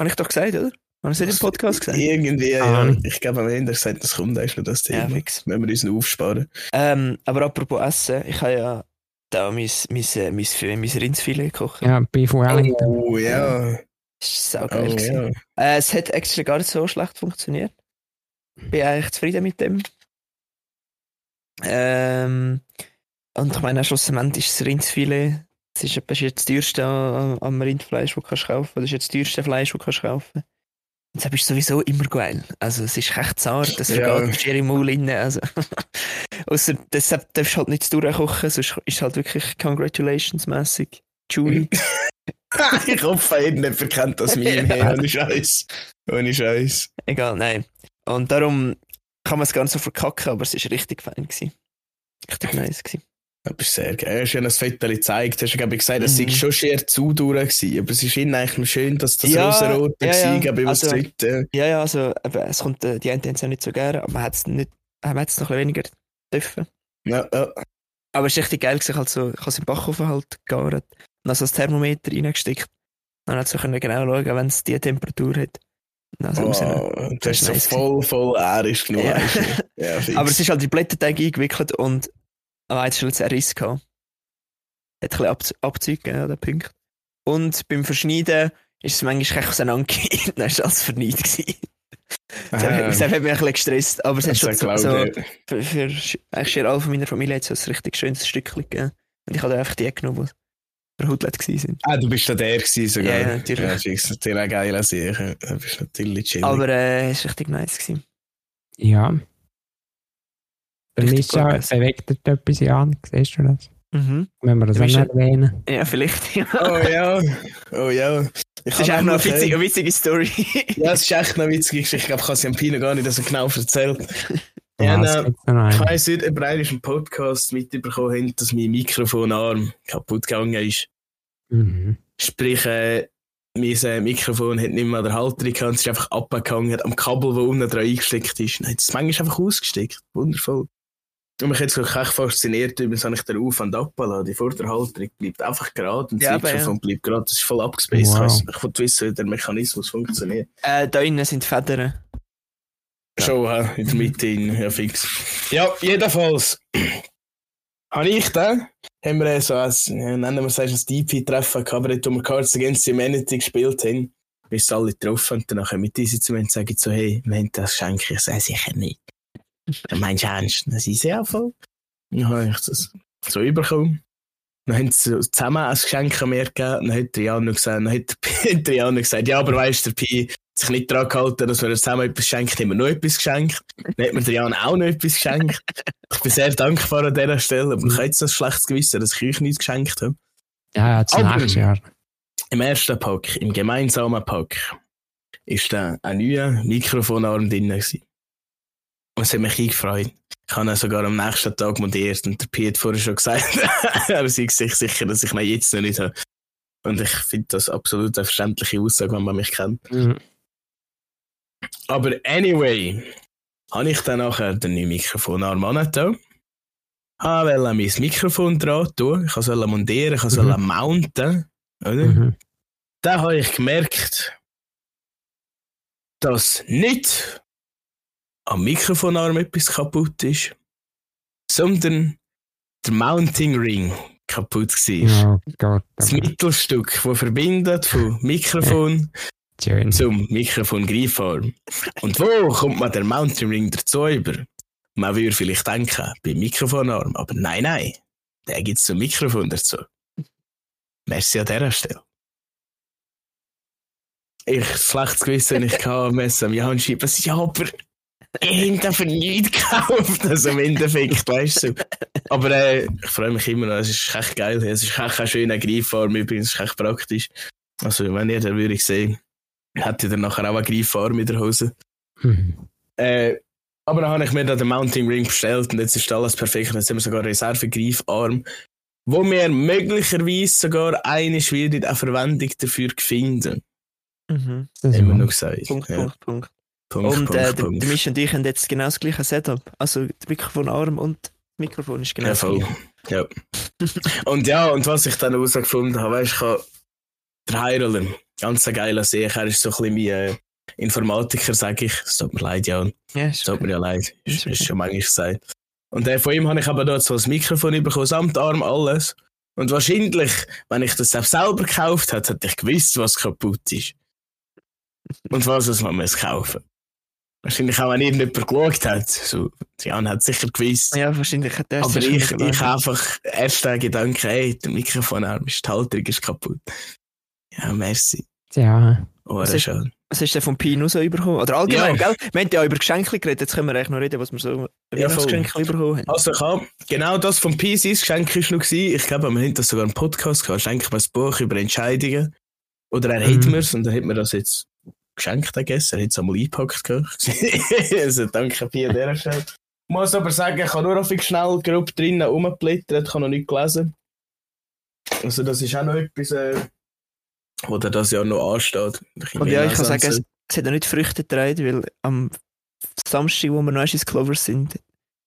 Habe ich doch gesagt, oder? Habe ich es nicht im Podcast gesagt? Irgendwie, ja. Ahnung. Ich glaube, am Ende gesagt, das kommt erst noch das Ja, Thema. fix. wenn wir uns noch aufsparen. Ähm, aber apropos Essen, ich habe ja da mein, mein, äh, mein, mein, mein Rindsfilet gekocht. Ja, Beef Wellington. Oh, ja. Das war Oh, saugeil. gewesen. ja. Äh, es hat actually gar nicht so schlecht funktioniert. Bin eigentlich zufrieden mit dem. Ähm, und ich meine, schlussendlich ist das Rindsfilet, das ist etwa das teuerste am, Rindfleisch, das du kannst kaufen. Das ist jetzt das teuerste Fleisch, das du kannst kaufen. Und das ist sowieso immer geil. Also es ist echt zart, das Ja. vergeht ja. im Maul rein. Also. [LAUGHS] Ausser, deshalb darfst du halt nicht zu durchkochen, sonst ist es halt wirklich congratulations-mässig. Chewy. [LAUGHS] [LAUGHS] ich hoffe, jemand kennt das Meme. Hey, ohne Scheiß. Ohne Scheiß. Egal, nein. Und darum kann man es gar nicht so verkacken, aber es war richtig fein. Gewesen. Richtig nice. Gewesen. Das ist sehr geil. Hast du ja ein Foto gezeigt. Hast du, ich, gesagt, es Mhm. sei schon schier zu durch gewesen. Aber es ist ihnen eigentlich schön, dass das Ja, rosa-rote ja, war, ja. was Also- dritte. Ja, ja, also eben, es kommt, äh, die einen haben es ja nicht so gerne, aber man hat es nicht, man hat es noch ein weniger dürfen. Ja, ja. Aber es war richtig geil, gewesen, halt so, ich habe es im Backofen halt gegart und also das Thermometer reingesteckt. Dann hat so können genau schauen, wenn es die Temperatur hat. Also rausnehmen. Oh, das Das ist ist so nice voll, voll ärisch genug. Ja. [LAUGHS] ja. Aber es ist halt die Blätterteig eingewickelt und am einen schon ein Riss gehabt. Hat ein bisschen Ab Abzug gegeben an den Punkt. Und beim Verschneiden ist es manchmal echt auseinandergegangen. Dann [LAUGHS] war es alles hat- Ah, das hat mich ein bisschen gestresst. Aber es hat schon so, so für, für eigentlich alle von meiner Familie hat so ein richtig schönes Stückchen gegeben. Und ich habe einfach die genommen, verhudelt waren. Ah, du bist da der gewesen sogar. Ja, ja, natürlich. Ja, das ist natürlich auch geil an sich. Du bist natürlich chillig. Aber äh, es war richtig nice. Gewesen. Ja. Dann Richtig ist ja, gewesen. bewegt etwas an, siehst du das? Mhm. Wenn wir das auch noch erwähnen. Ja, vielleicht. Ja. Oh ja, oh ja. Ich Das ist auch noch eine witzige, eine witzige Story. Ja, es ist echt eine witzige Geschichte. Ich glaube, ich habe sie am Pino gar nicht so genau erzählt. [LAUGHS] Ja, Ja, Ich einen. weiss nicht, ob ihr im Podcast mitbekommen habt, dass mein Mikrofonarm kaputt gegangen ist. Mhm. Sprich, äh, mein äh, Mikrofon hat nicht mehr an der Halterung gehabt, es ist einfach abgehangen am Kabel, das unten dran eingesteckt ist. Dann hat es manchmal einfach ausgesteckt. Wundervoll. Und mich hat es echt fasziniert, wie man ich den Auf- und Abladen. Die Vorderhalterung bleibt einfach gerade und das Ja, Mikrofon bleibt gerade. Das ist voll abgespaced. Wow. Ich, ich wollte wissen, wie der Mechanismus funktioniert. äh, da innen sind Federn. Schon, hä? in der Mitte, in, ja, fix. Ja, jedenfalls. [CLEARS THROAT] Habe ich da, haben wir so ein, nennen wir es ein DP-Treffen gehabt, aber dort, wo wir Cards Against Humanity gespielt haben, bis alle getroffen und danach mit diese zu mir und sagen so, hey, wir haben das Geschenk. Ich sage, sicher nicht. Dann meinst du ernst? Dann sind sie ja voll. Dann habe ich das so überkommen. Dann haben sie zusammen ein Geschenk an mir gegeben. Dann hat Triano gesagt, dann hat [LAUGHS] der Triano gesagt, ja, aber weißt du, der Pi sich nicht daran gehalten, dass wir uns zusammen etwas schenkt, haben wir noch etwas geschenkt. Dann hat mir Triano auch noch etwas geschenkt. Ich bin sehr dankbar an dieser Stelle, aber ich habe jetzt ein schlechtes Gewissen, dass ich euch nichts geschenkt habe. Ja, ja, zum Aber- nächsten Jahr. Im ersten Pack, im gemeinsamen Pack, ist da ein neuer Mikrofonarm drin. gewesen. Und es hat mich eingefreut. Ich habe ihn sogar am nächsten Tag montiert und der Pi hat vorher schon gesagt, [LAUGHS] er sei sich sicher, dass ich ihn jetzt noch nicht habe. Und ich finde das absolut eine verständliche Aussage, wenn man mich kennt. Mhm. Aber anyway, habe ich dann nachher den neuen Mikrofonarm angetan. Habe wollte mein Mikrofon dran tun. Ich sollte montieren, ich sollte mounten. Oder? Mhm. Dann habe ich gemerkt, dass nicht am Mikrofonarm etwas kaputt ist, sondern der Mounting Ring kaputt war. Oh Gott. Das Mittelstück, das verbindet von Mikrofon [LAUGHS] Schön. zum Mikrofon-Greifarm. Und wo kommt man den Mounting Ring dazu über? Man würde vielleicht denken, beim Mikrofonarm, aber nein, nein, der gibt es zum Mikrofon dazu. Merci an dieser Stelle. Ich schlechtes Gewissen, ich kann [LAUGHS] messen, mir Handschreiben, was ja, aber ich habe dafür nichts gekauft, also im Endeffekt, weißt du. Aber äh, ich freue mich immer noch, es ist echt geil, es ist echt ein schöner Greifarm, übrigens, es ist echt praktisch. Also, wenn ihr den würde sehen, hätte ihr nachher auch einen Greifarm in der Hose. Mhm. Äh, aber dann habe ich mir dann den Mounting Ring bestellt und jetzt ist alles perfekt. Jetzt haben wir sogar einen Reservegreifarm, wo wir möglicherweise sogar eine schwierige Verwendung dafür finden. Mhm. Das Haben wir noch ist gesagt. Punkt, Ja. Punkt, Punkt. Punkt, und Punkt, äh, der, Punkt. der Misch und ich haben jetzt genau das gleiche Setup. Also der Mikrofonarm und das Mikrofon ist genau Ja, das voll. gleiche. Ja. und ja, und was ich dann herausgefunden habe, weißt du, ich habe der Heiroler, ganz ein geiler Seher, er ist so ein bisschen mein äh, Informatiker, sage ich. Es tut mir leid, Jan. Ja, Es tut mir ja leid. Ist Ist, ist schon manchmal gesagt. Und äh, von ihm habe ich aber dort so ein Mikrofon bekommen, samt Arm, alles. Und wahrscheinlich, wenn ich das selbst selber gekauft hätte, hätte ich gewusst, was kaputt ist. Und was es man muss kaufen. Wahrscheinlich auch, wenn irgendjemand geschaut hat. So, Jan hat sicher gewusst. ja, wahrscheinlich hat er aber ich, ich einfach erst den Gedanken, ey, der Mikrofonarm ist, die Halterung ist kaputt. Ja, merci. ja. Oh, Was das ist-. Was du denn vom Pino so bekommen? Oder allgemein, Ja. gell? Wir haben ja über Geschenke geredet, jetzt können wir eigentlich noch reden, was wir so Ja. Geschenke bekommen haben. Also ich habe genau das vom PCs Geschenk ist noch. Ich glaube, wir haben das sogar im Podcast gehabt. Schenk mir ein Buch über Entscheidungen. Oder er hat Mhm. mir's und dann hat mir das jetzt geschenkt, I guess. Er hat es einmal eingepackt [LAUGHS] also danke Pi an dieser Stelle. Ich muss aber sagen, ich habe nur auf schnell grob drinnen rumblättert, ich habe noch nicht gelesen. Also das ist auch noch etwas, äh, oder das ja noch ansteht. Und ja, ich kann sagen, es, es hat noch nicht Früchte getragen, weil am Samstag, wo wir noch ins Clover sind,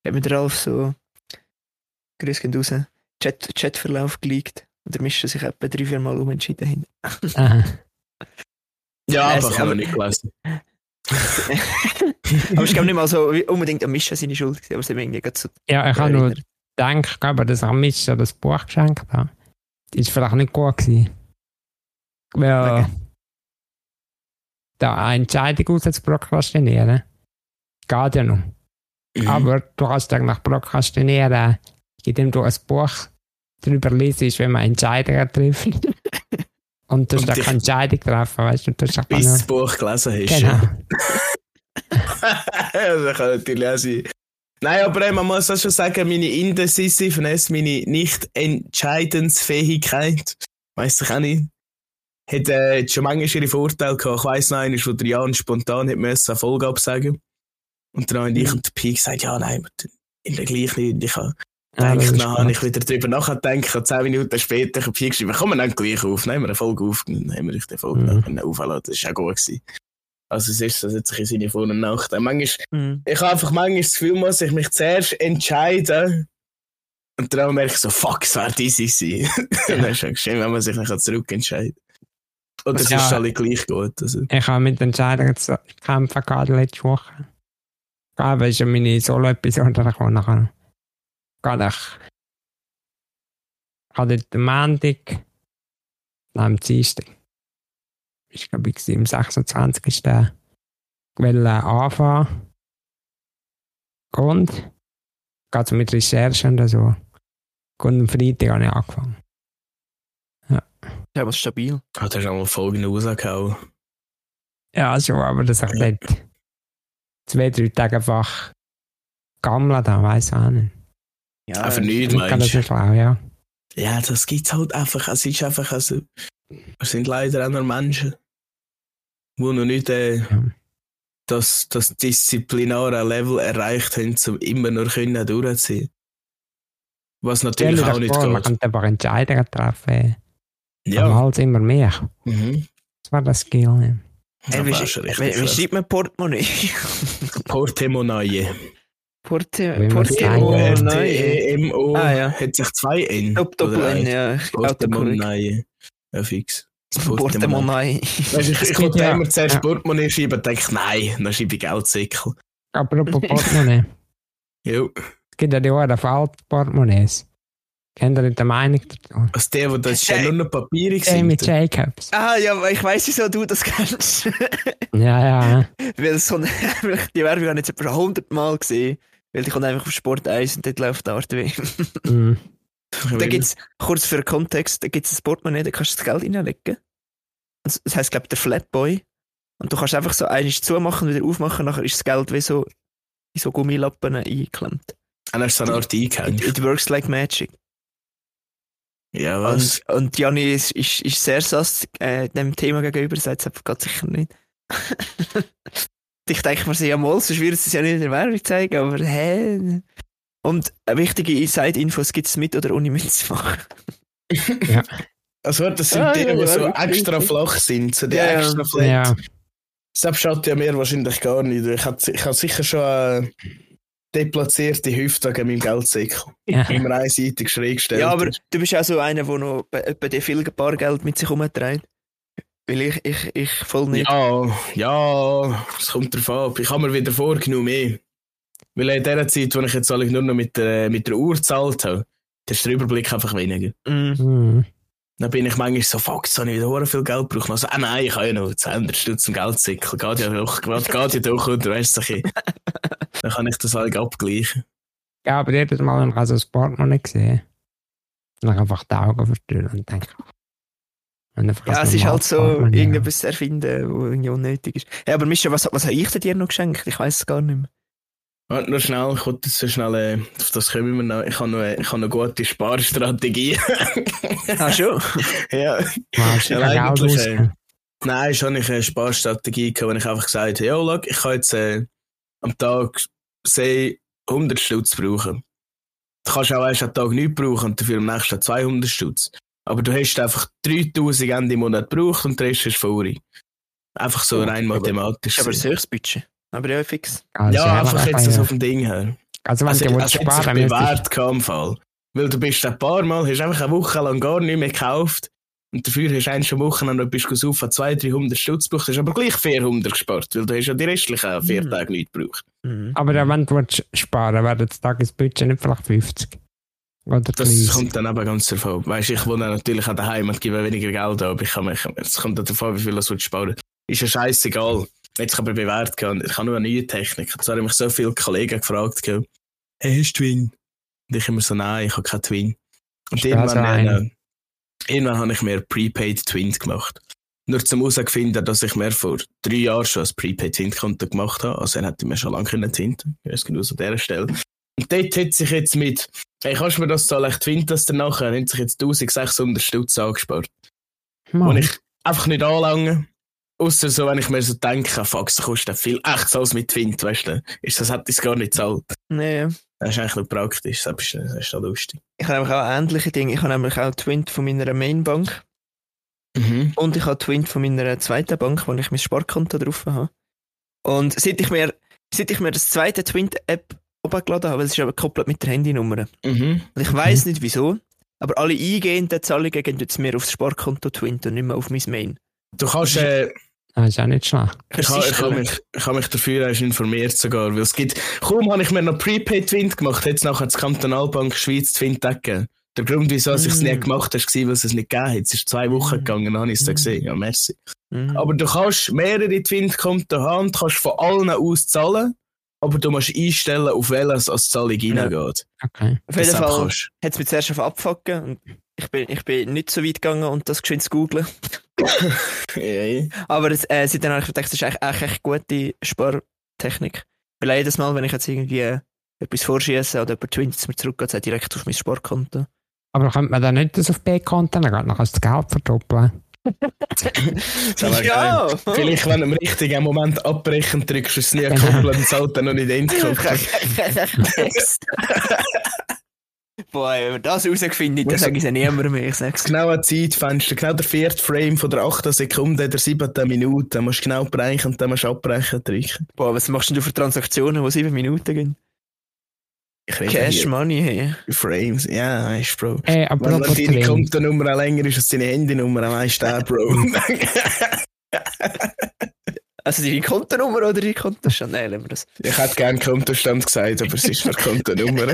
hat mir der Ralf so Grüß gehen raus, Chat, Chatverlauf geleakt. Und er mischt sich etwa drei, vier Mal umentschieden hin. Aha. [LAUGHS] Ja, aber ich aber- noch nicht gelesen. [LAUGHS] aber es ist glaube nicht mal so unbedingt am Mischen seine Schuld, aber es irgendwie gerade so Ja, ich habe nur gedacht, aber dass er mich so das Buch geschenkt hat. Das ist vielleicht nicht gut gewesen. Weil da eine Entscheidung raus zu prokrastinieren, geht ja noch. Mhm. Aber du kannst eigentlich prokrastinieren, indem du ein Buch darüber liest, wenn man Entscheidungen trifft. [LAUGHS] Und du hast keine Entscheidung treffen, weißt du? du hast Bis du das Buch gelesen hast. Genau. [LAUGHS] das kann natürlich auch sein. Nein, aber ey, man muss auch schon sagen, meine Indecisiveness, meine Nicht-Entscheidensfähigkeit, weiss ich auch nicht, hat äh, schon manchmal ihre Vorteile gehabt. Ich weiss noch, einmal, wo der Jan spontan hat müssen, eine Folge absagen Und dann haben ich Mhm. und der Pi gesagt, ja, nein, in der gleichen nicht. Ich habe Ja, das gedacht, habe ich wieder drüber nachgedacht, und zehn Minuten später habe ich geschrieben, komm, wir nehmen gleich auf, nehmen wir eine Folge auf, dann haben wir die Folge Mhm. mhm. aufladen. Das war auch gut. Gewesen. Also es ist, das hat sich in seine Vor- und Nachteile. Manchmal Mhm. ich habe einfach manchmal das Gefühl, muss ich mich zuerst entscheiden. Und dann merke ich so, fuck, es wäre easy gewesen. [LAUGHS] Und dann ist es schön, wenn man sich dann zurück Oder es Ja. ist alle gleich gut. Also. Ich habe mit Entscheidungen zu kämpfen gehabt letzte Woche. Aber ist ja meine Solo-Episode gekommen nachher. Gerade ich. Ich hatte den Montag, nein, am Dienstag. Ich glaube, ich war am 26. wollte anfangen. Und, gerade so mit Recherchen und so. Und am Freitag habe ich angefangen. Ja, was stabil. Hat er schon mal Folgen rausgehauen? Ja, schon, aber das ich Ja. dort zwei, drei Tage einfach gammelt habe, weiss auch nicht. Ja, Einfach nichts, Ich kann das meinst du? nicht schlau, ja. Ja, das gibt's halt einfach. Es ist einfach, also, es sind leider auch noch Menschen, die noch nicht äh, Ja. das, das disziplinare Level erreicht haben, um immer noch können durchziehen. Was natürlich auch nicht vor, man geht. kann einfach Entscheidungen treffen. Aber Ja. halt immer mehr. Mhm. Das war das Skill. Ja. Ey, wie, wie, wie schreibt man Portemonnaie? [LAUGHS] Portemonnaie. Porte, Portemonnaie. T-E-M-O. Ah, ja. Hat sich zwei N. Dopp- Doppel Oder N, eins? ja. Portemonnaie. Ja, fix. Portemonnaie. [LAUGHS] Weißt, ich ich wollte ja. immer zuerst Ja. Portemonnaie schreiben und denke, nein, dann schreibe ich Geldsäckel. Apropos Portemonnaie. [LAUGHS] Jo. Es gibt ja die Ohren falten Portemonnaies. Kennt ihr nicht die Meinung dazu? Also der, wo das ist ja nur noch papierig Jamie sind. Jacobs. Ah, ja, ich weiss, wieso du das kennst. [LAUGHS] Ja, ja. [LAUGHS] weil so eine, [LAUGHS] die Werbung habe ich jetzt etwa schon 100 Mal gesehen. Weil die kommt einfach auf Sport 1 und dort läuft Art W. Mhm. Da gibt's, kurz für den Kontext, da gibt's ein Portemonnaie, da kannst du das Geld reinlegen. Das heisst, glaube ich, der Flatboy. Und du kannst einfach so eines zumachen, wieder aufmachen, nachher ist das Geld wie so, in so Gummilappen eingeklemmt. Und hast du so eine Art It, eingehängt. it works like magic. Ja, was? Und, und Jani ist, ist, ist sehr sass äh, dem Thema gegenüber, sagt es einfach ganz sicher nicht. [LAUGHS] ich denke mir so, ja mal, sonst würden sie es ja nicht in der Werbung zeigen, aber hä? Und eine wichtige Inside-Infos gibt es mit oder ohne mitzumachen. [LAUGHS] Also das sind Ah, die, ja, die ja, so extra flach sind. So die Ja, ja. extra flat. Ja. Selbst schaut ja mir wahrscheinlich gar nicht. Ich habe ich hab sicher schon eine deplatzierte Hüfte an meinem Geldsäckel. ja. Immer einseitig schräg gestellt. Ja, aber ist. du bist auch so einer, der noch bei, dir viel Bargeld mit sich herumträgt. Weil ich, ich, ich voll nicht. Ja, ja, es kommt drauf ab. Ich habe mir wieder vorgenommen, mehr. Weil in der Zeit, wo ich jetzt eigentlich nur noch mit der, mit der Uhr gezahlt habe, ist der Überblick einfach weniger. Mm. Mhm. Dann bin ich manchmal so, fuck, jetzt habe ich wieder hure viel Geld gebraucht. Also, ah nein, ich habe ja noch 200 Stutz im Geldsäckel. Geht ja doch, geht ja doch unter, weißt du, so ein. [LAUGHS] Dann kann ich das halt abgleichen. Ja, aber jedes Mal, wenn ich also das Portemonnaie sehe, dann einfach die Augen verdrehen und denke, Ja, es ist halt so, irgendetwas zu erfinden, wo irgendwie unnötig ist. Ja, aber Mischa, was, was habe ich denn dir noch geschenkt? Ich weiß es gar nicht mehr. Warte, nur schnell, ich wollte so schnell, äh, auf das kommen wir noch. Ich habe noch, ich habe noch gute Sparstrategie. Ah, schon? [LAUGHS] ja. Wow, Ja, eigentlich, äh. Nein, schon ich eine Sparstrategie gehabt, wo ich einfach gesagt habe, ja, schau, ich kann jetzt äh, am Tag say, 100 Stutz brauchen. Du kannst auch erst am Tag nichts brauchen und dafür am nächsten Tag 200 Stutz. Aber du hast einfach 3000 Ende Monat gebraucht und der Rest ist vorig. Einfach so rein mathematisch. Aber gesehen. ein höchstes Budget. Aber ja, fix. Also, ja, einfach jetzt ja. so vom Ding her. Also, wenn Also, du also willst sich sparen müsstest, bewährt im Fall. Weil du bist ein paar Mal, hast einfach eine Woche lang gar nicht mehr gekauft. Und dafür hast du eigentlich schon Wochen noch bist du auf 200, 300 Stutz gebraucht, hast aber gleich 400 gespart, weil du hast ja die restlichen vier Mhm. Tage nicht gebraucht. Mhm. aber wenn du willst sparen wäre das Tagesbudget nicht vielleicht 50. Oder Das 30. kommt dann eben ganz davon. Weißt ich wohne natürlich an daheim und gebe weniger Geld ab. Ich kann mich, es kommt dann davon, wie viel das willst du sparen. Ist ja scheißegal. Jetzt aber bewährt gehen. Ich habe nur eine neue Technik. Jetzt haben mich so viele Kollegen gefragt, gell, hey, hast du Twin? Und ich immer so, nein, ich habe keinen Twin. Und irgendwann, einer? äh, irgendwann habe ich mir Prepaid Twins gemacht. Nur zum herausfinden, dass ich mir vor drei Jahren schon ein Prepaid Twin Konto gemacht habe. Also er hätte mir schon lange können twinten. Ich genau an dieser Stelle. Und dort hat sich jetzt mit, hey, kannst du mir das zahlen? Ich twint das dann nachher. Hat sich jetzt 1600 Stutz angespart. Mann. Und ich einfach nicht anlange. Außer so, wenn ich mir so denke, fuck, das kostet viel echt als mit Twint, weißt du. Ist das, hätte ich es gar nicht gezahlt. Nee. Das ist eigentlich noch praktisch. Das ist, das ist lustig. Ich habe nämlich auch ähnliche Dinge. Ich habe nämlich auch Twin von meiner Mainbank Mhm. und ich habe Twin von meiner zweiten Bank, wo ich mein Sparkonto drauf habe. Und seit ich mir, seit ich mir das zweite Twin-App runtergeladen habe, das ist aber gekoppelt mit der Handynummer. Mhm. Und ich weiß nicht wieso, aber alle eingehenden Zahlungen gehen jetzt mir aufs Sparkonto Twin und nicht mehr auf mein Main. Du kannst, äh, Das ist auch nicht schlecht. ich, habe, ich, habe mich, ich habe mich dafür erst informiert sogar, weil es gibt, kaum habe ich mir noch Prepaid Twint gemacht, hat es nachher die Kantonalbank Schweiz Twint gegeben. Der Grund, wieso ich es Mm. nicht gemacht habe, war, weil es es nicht gegeben hat. Es ist zwei Wochen Mm. gegangen, dann habe ich es Mm. gesehen. Ja, merci. Mhm. Aber du kannst mehrere Twint-Konten haben, und kannst von allen aus zahlen, aber du musst einstellen, auf welches als die Zahlung Ja. reingeht. Okay. auf jeden Fall kannst. hat es mich zuerst auf abfucken und ich bin, ich bin nicht so weit gegangen und das geschwind zu googlen. [LAUGHS] Ja, ja. Aber es, äh, seitdem habe ich gedacht, das ist eigentlich, eigentlich echt gute Spartechnik. Weil jedes Mal, wenn ich jetzt irgendwie äh, etwas vorschieße oder jemand twinnt es mir zurückgeht, es direkt auf mein Sparkonto. Aber könnte man dann nicht das auf B-Konten, dann geht noch das Geld verdoppeln. [LAUGHS] Geil. Vielleicht, wenn du im richtigen Moment abbrechen drückst, ist es nie koppeln und zahlt dann noch nicht endkommt. [LAUGHS] Boah, wenn wir das herausfinden, dann sage ich es niemandem mehr. Ich sag's. Das genaue Zeitfenster, genau der vierte Frame von der 8. Sekunde der 7. Minute. Da musst du genau bereichen und dann musst du abbrechen drücken. Boah, was machst denn du für Transaktionen, die sieben Minuten gehen? Cash hier Money, hey. Frames. Ja, weißt du, Bro. Wenn apropos wenn deine. Kontonummer auch länger ist als deine Handynummer, dann weißt du Bro. [LAUGHS] Also deine Kontonummer oder deine Kontostand? Nein, lassen wir das. ich hätte gerne Kontostand gesagt, aber es ist eine Kontonummer. [LAUGHS]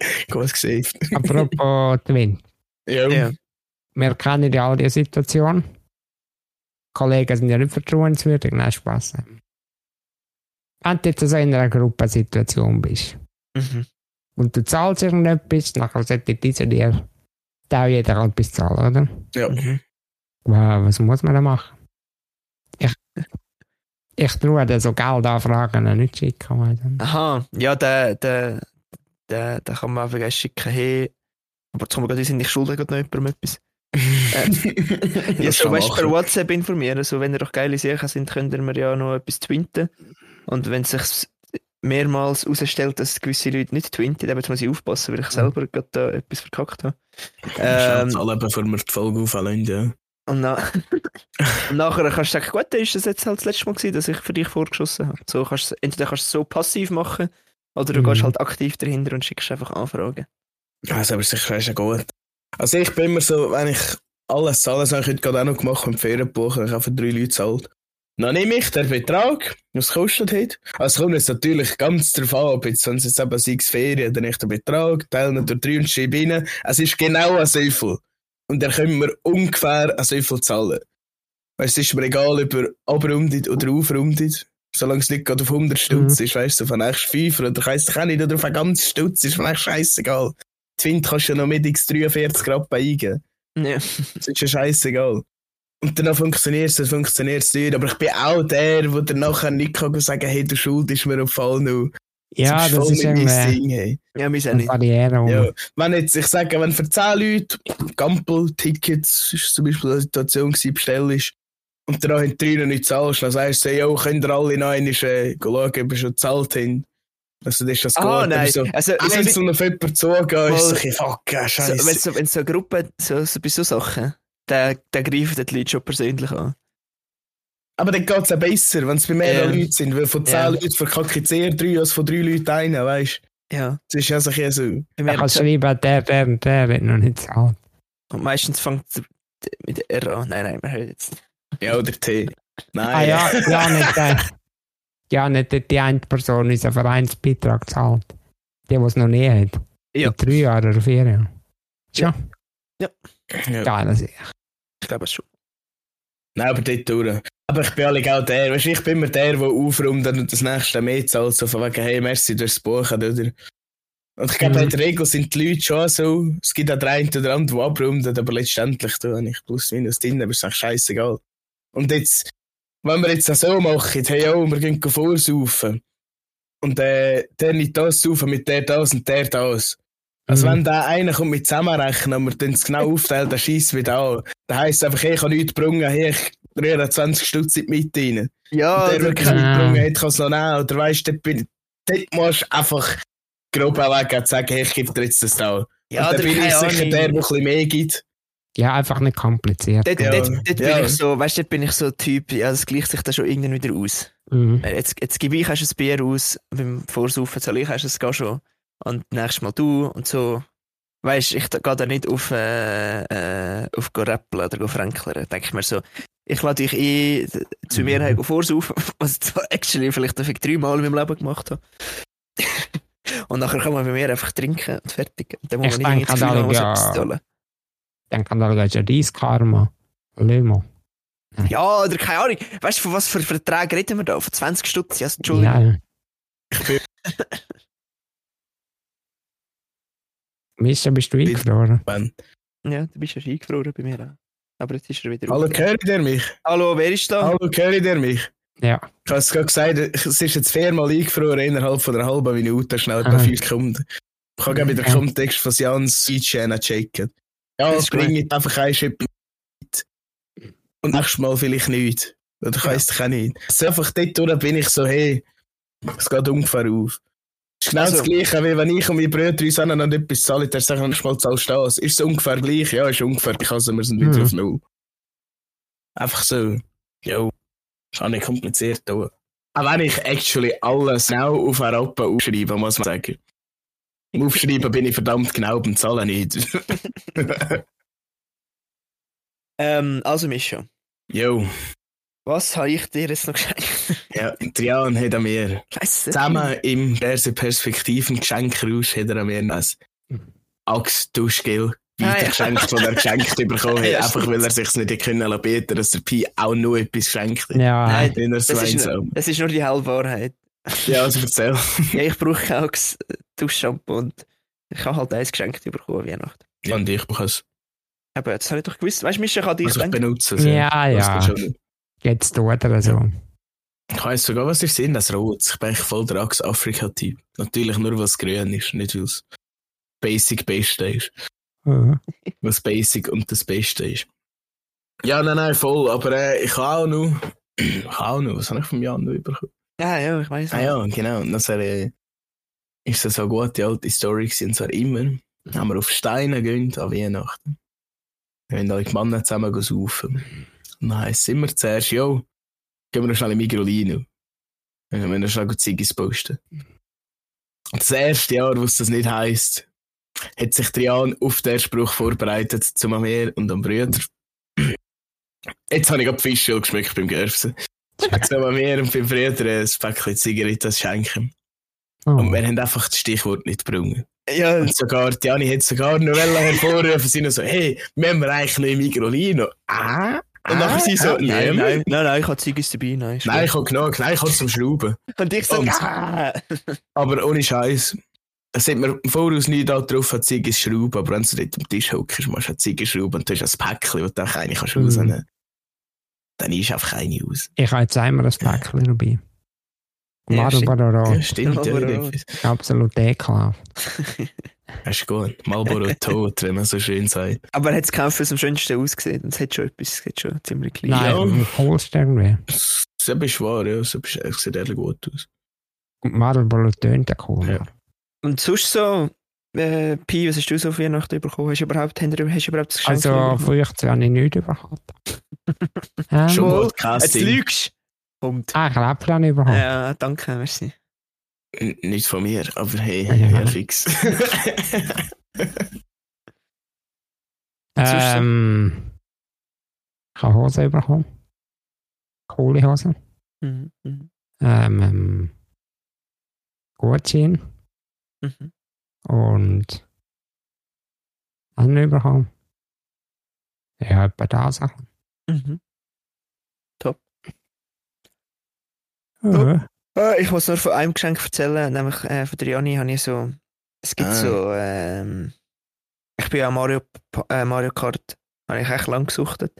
[LAUGHS] Gut gesehen. [LAUGHS] Apropos Twin. Ja. Ja. Wir kennen ja all die Situation. Kollegen sind ja nicht vertrauenswürdig, nein, Spaß. Wenn du jetzt so in einer Gruppensituation bist Mhm. und du zahlst irgendetwas, nachher sollte diese dir da jeder halt etwas zahlen, oder? Ja. Mhm. Wow, was muss man da machen? Ich, ich traue dir so Geld anfragen und nicht schicken. Aha, ja, der, der, der, der kann man einfach schicken, hey, aber zum Beispiel, sind nicht schuldig oder noch jemandem etwas. [LAUGHS] Ja, Das so, weißt du, per. WhatsApp informieren. Also, wenn ihr doch geile Sachen sind, könnt ihr mir ja noch etwas twinten. Und wenn es sich mehrmals herausstellt, dass gewisse Leute nicht twinten, dann muss ich aufpassen, weil ich selber gerade da etwas verkackt habe. Ähm, Ähm, alle, bevor wir die Folge aufhören, ja. und, na [LAUGHS] und nachher kannst du sagen, gut, dann ist das jetzt halt das letzte Mal gewesen, dass ich für dich vorgeschossen habe. So kannst, entweder kannst du es so passiv machen, oder du Mhm. gehst halt aktiv dahinter und schickst einfach Anfragen. Also, aber sicher ist ja gut. Also, ich bin immer so, wenn ich alles zahle, so, ich heute gerade auch noch gemacht und Ferien buchen, ich habe für drei Leute zahlt. Dann nehme ich den Betrag, was es kostet hat. Also, es kommt jetzt natürlich ganz drauf an, ob jetzt, wenn es jetzt eben sechs Ferien, dann nicht der Betrag, teile ihn durch drei und schreibe rein. Es ist genau ein so viel. Und dann können wir ungefähr ein so viel zahlen. Weißt du, es ist mir egal, ob er abrundet oder aufrundet. Solange es nicht gerade auf 100 Stutz ist, weißt du, auf einen nächsten Fünfer oder weiss ich auch nicht, oder auf einen ganzen Stutz, ist eigentlich scheißegal. Twint kannst du ja noch mit x 43 Grad eingeben. Ja. Das ist ja scheißegal. Und dann funktioniert es, dann funktioniert es nicht. Aber ich bin auch der, der dann nachher nicht kann sagen hey, du schuldest mir auf Fall noch. Ja, das ist irgendwie Ding, hey. Ja, wir sind. Barriere. Ja. Wenn jetzt, ich sage, wenn für 10 Leute Gampel-Tickets, ist zum Beispiel eine Situation gewesen, bestellst, und dann haben drei noch nicht zahlst, dann sagst du, ja, könnt ihr alle noch einmal äh, schauen, ob ihr schon gezahlt habt. Also, das ist das Ah, gut. Nein. So, Also, so, einzeln auf jemanden zugehen, ist so, ein fuck, ja, so, wenn scheiße. so, wenn so eine Gruppe, so, so bei so Sachen, dann, dann greifen die Leute schon persönlich an. Aber dann geht es auch besser, wenn es bei mehreren Ja. Leuten sind, weil von 10 Ja. Leuten verkacke ich eher drei als von drei Leuten einen, weißt du? Ja. Das ist ja so ein bisschen so. Ich kann schreiben, der, der und der hat noch nicht zahlt. und meistens fängt es mit R an. Nein, nein, wir hören jetzt. nicht. Ja, oder T. Nein. Ah ja, ja, nicht der. Ja, nicht die- die eine Person unseren Vereinsbeitrag zahlt. Die, die es noch nie hat. Ja. Mit drei Jahren oder vier Jahren. Tja, Ja. geil, das ist. Ich glaube es schon. Nein, aber dort durch. Aber ich bin alle auch der, weißt du, ich bin immer der, der aufräumt und das nächste mehr zahlt, so von wegen, hey, merci durchs Buchen, oder? Und ich glaube, Mhm. in der Regel sind die Leute schon so, es gibt auch den einen oder anderen, der abräumt, aber letztendlich, habe ich plus minus drin, aber es ist eigentlich scheißegal. Und jetzt, wenn wir jetzt das so machen, hey, oh, wir gehen vorsaufen, und äh, der nicht das saufen, mit der das und der das. Also Mhm. wenn der einer kommt mit zusammenrechnen und wir dann es genau aufteilen, dann schießt wieder an. Dann heisst es einfach, hey, ich habe nichts gebrungen, hey, ich rühre 20 Stutz in die Mitte rein. Ja, Und der, keine Ja. gebrungen hat, kann es noch nehmen. Oder weißt du, dort, dort musst du einfach grob anlegen und sagen, hey, ich gebe dir jetzt das da. ja, und der dann bin ich sicher Ahnung. der, der ein bisschen mehr gibt. Ja, einfach nicht kompliziert. Dort, Ja. dort, dort Ja. bin ich so, weißt du, dort bin ich so ein Typ, ja, das gleicht sich dann schon irgendwann wieder aus. Mhm. Jetzt, jetzt gebe ich ein Bier aus, beim Vorsaufen zahle ich es gar schon. Und nächstes Mal du und so. Weißt du, ich gehe da nicht auf, äh, äh, auf go rappeln oder go fränkeln. Denke ich mir so, ich lade dich eh zu mir Mhm. vorsaufen, [LAUGHS] was ich actually vielleicht dafür dreimal in meinem Leben gemacht habe. [LAUGHS] und nachher kann man bei mir einfach trinken und fertig. Und dann muss Ich man nicht das Gefühl haben, ja. Kann da gleich ein Reiskarma. Limo. Ja, oder keine Ahnung. Weißt du, von was für Verträge reden wir da? Von 20 Stutz? Ja, Entschuldigung. Ja. Ich bin Mischa, bist du eingefroren? Ben. Ja, du bist ja eingefroren bei mir auch. Aber jetzt ist er wieder Hallo, hört ihr mich? Hallo, wer ist da? Hallo, hört ihr mich? Ja. Ich habe es gerade gesagt, es ist jetzt viermal eingefroren innerhalb von einer halben Minute, schnell etwa fünf Sekunden. Ich kann gerne den Ja. Kontext von Jans Seitschänen checken. Ja, Das bring jetzt einfach ein mit. Und nächstes Mal vielleicht nicht. Oder ich Ja. weiss ich auch nicht. Also einfach dort durch bin ich so, hey, es geht ungefähr auf. ist genau Also- das Gleiche, wie wenn ich und meine Brüder uns auch noch etwas zahlen, der sagt manchmal, zahlst du das. Ist es ungefähr gleich? Ja, ist ungefähr gleich, also wir sind wieder Mhm. auf Null. Einfach so, jo, ist auch nicht kompliziert. Auch wenn ich actually alles genau auf Europa aufschreibe, muss man sagen. Im Aufschreiben bin ich verdammt genau, beim Zahlen nicht. [LAUGHS] Ähm, also, Mischa, jo, was habe ich dir jetzt noch geschenkt? [LAUGHS] ja, Trian hat er mir Scheiße. zusammen im diverse Perspektiven Geschenkraus hat er an mir ein Axt-Duschgel Ah, ja. weitergeschenkt, das er geschenkt bekommen [LAUGHS] hat. Ja, Einfach weil er sich nicht können lassen beten, dass der Pi auch nur etwas geschenkt hat. Ja, Nein, Das ist, nur, das ist nur die halbe Wahrheit. Ja, [LAUGHS] also erzähl. Ja, ich brauche auch Duschshampoo und ich habe halt eins geschenkt bekommen an Weihnachten. Ja, und ich bekomme es. Aber das habe ich doch gewusst. Weißt du, Mischa, ich habe dich Also ich benutze es. Ja, ja. geht schon. jetzt tut er so. Ich weiss sogar, was ich sehe, das Rot. Ich bin eigentlich voll der Axe-Afrika-Typ. Natürlich nur, weil es grün ist, nicht weil es Basic Beste ist. Ja. Was Basic und das Beste ist. Ja, nein, nein, voll. Aber äh, ich habe auch noch. [CLEARS THROAT] ich habe auch noch. Was habe ich vom Jan noch bekommen? Ja, ja, ich weiß. Ah ja, genau. Und das äh, ist das so eine gute alte Story gewesen. Zwar immer, haben wir auf Steine gehen an Weihnachten. Haben alle die Männer zusammen saufen. Und dann heisst es immer zuerst, jo, gehen wir noch schnell in Migrolino. Dann haben wir noch schnell gut Ziggis posten. Und das erste Jahr, wo es das nicht heisst, hat sich Trian auf den Spruch vorbereitet, zum Meer und am Brüder. [CLEARS THROAT] Jetzt habe ich gerade Fischöl geschmeckt beim Gerfsen. Zum Meer und beim Brüder ein Päckchen Zigaretten schenken. Oh. Und wir haben einfach das Stichwort nicht gebrungen. Ja, Und sogar, die hat sogar noch hervorrufen, sie noch so, hey, wir haben eigentlich noch im Migrolino. Ah? und nachher sie so, ah, nein, nein, nein, nein, nein, ich habe Ziggis dabei, nein. Nein, ich habe genug, nein, ich habe zum Schrauben. Und ich so, ah. Aber ohne Scheiß. Es hat mir im Voraus nie da drauf, hat Ziggis schrauben, aber wenn du dort am Tisch hockst, machst du eine Ziggis schrauben und du hast ein Päckchen, das du auch eine kannst Mhm. Dann ist einfach keine aus. Ich habe jetzt einmal ein Päckchen dabei. Ja, Marlboro, Ja, stimmt, ja, Marlboro. das absolut ekelhaft. ist gut. Malboro tot, wenn man so schön sagt. Aber er hat es gekauft, es am schönsten ausgesehen. Und es hat schon etwas, es hat schon ziemlich klein. Nein, Ja. mit Holster irgendwie. So bist wahr, ja, so bist, es sieht ehrlich gut aus. Und Marlboro tönt ja cool. Ja. Und sonst so, äh, Pi, was hast du so auf Weihnachten bekommen? Hast du überhaupt, hast du, hast du überhaupt das Geschenk Also, bekommen? vielleicht habe ich nichts bekommen. ja, [LAUGHS] Schon Jetzt lügst Kommt. Ah, ich glaube, ich bekommen. Ja, danke, merci. N- Nicht von mir, aber hey, Ja. ja, fix. ähm, ich habe Hose bekommen. Coole Hose. Mhm. Mhm. Ähm, ähm, Gutschein. Mhm. Und bekommen. Ja, etwa da Sachen. Mhm. Ja. Äh, ich muss nur von einem Geschenk erzählen, nämlich äh, von der Jani habe ich so, es gibt Ah. so, ähm, ich bin ja Mario, äh, Mario Kart, habe ich echt lang gesuchtet.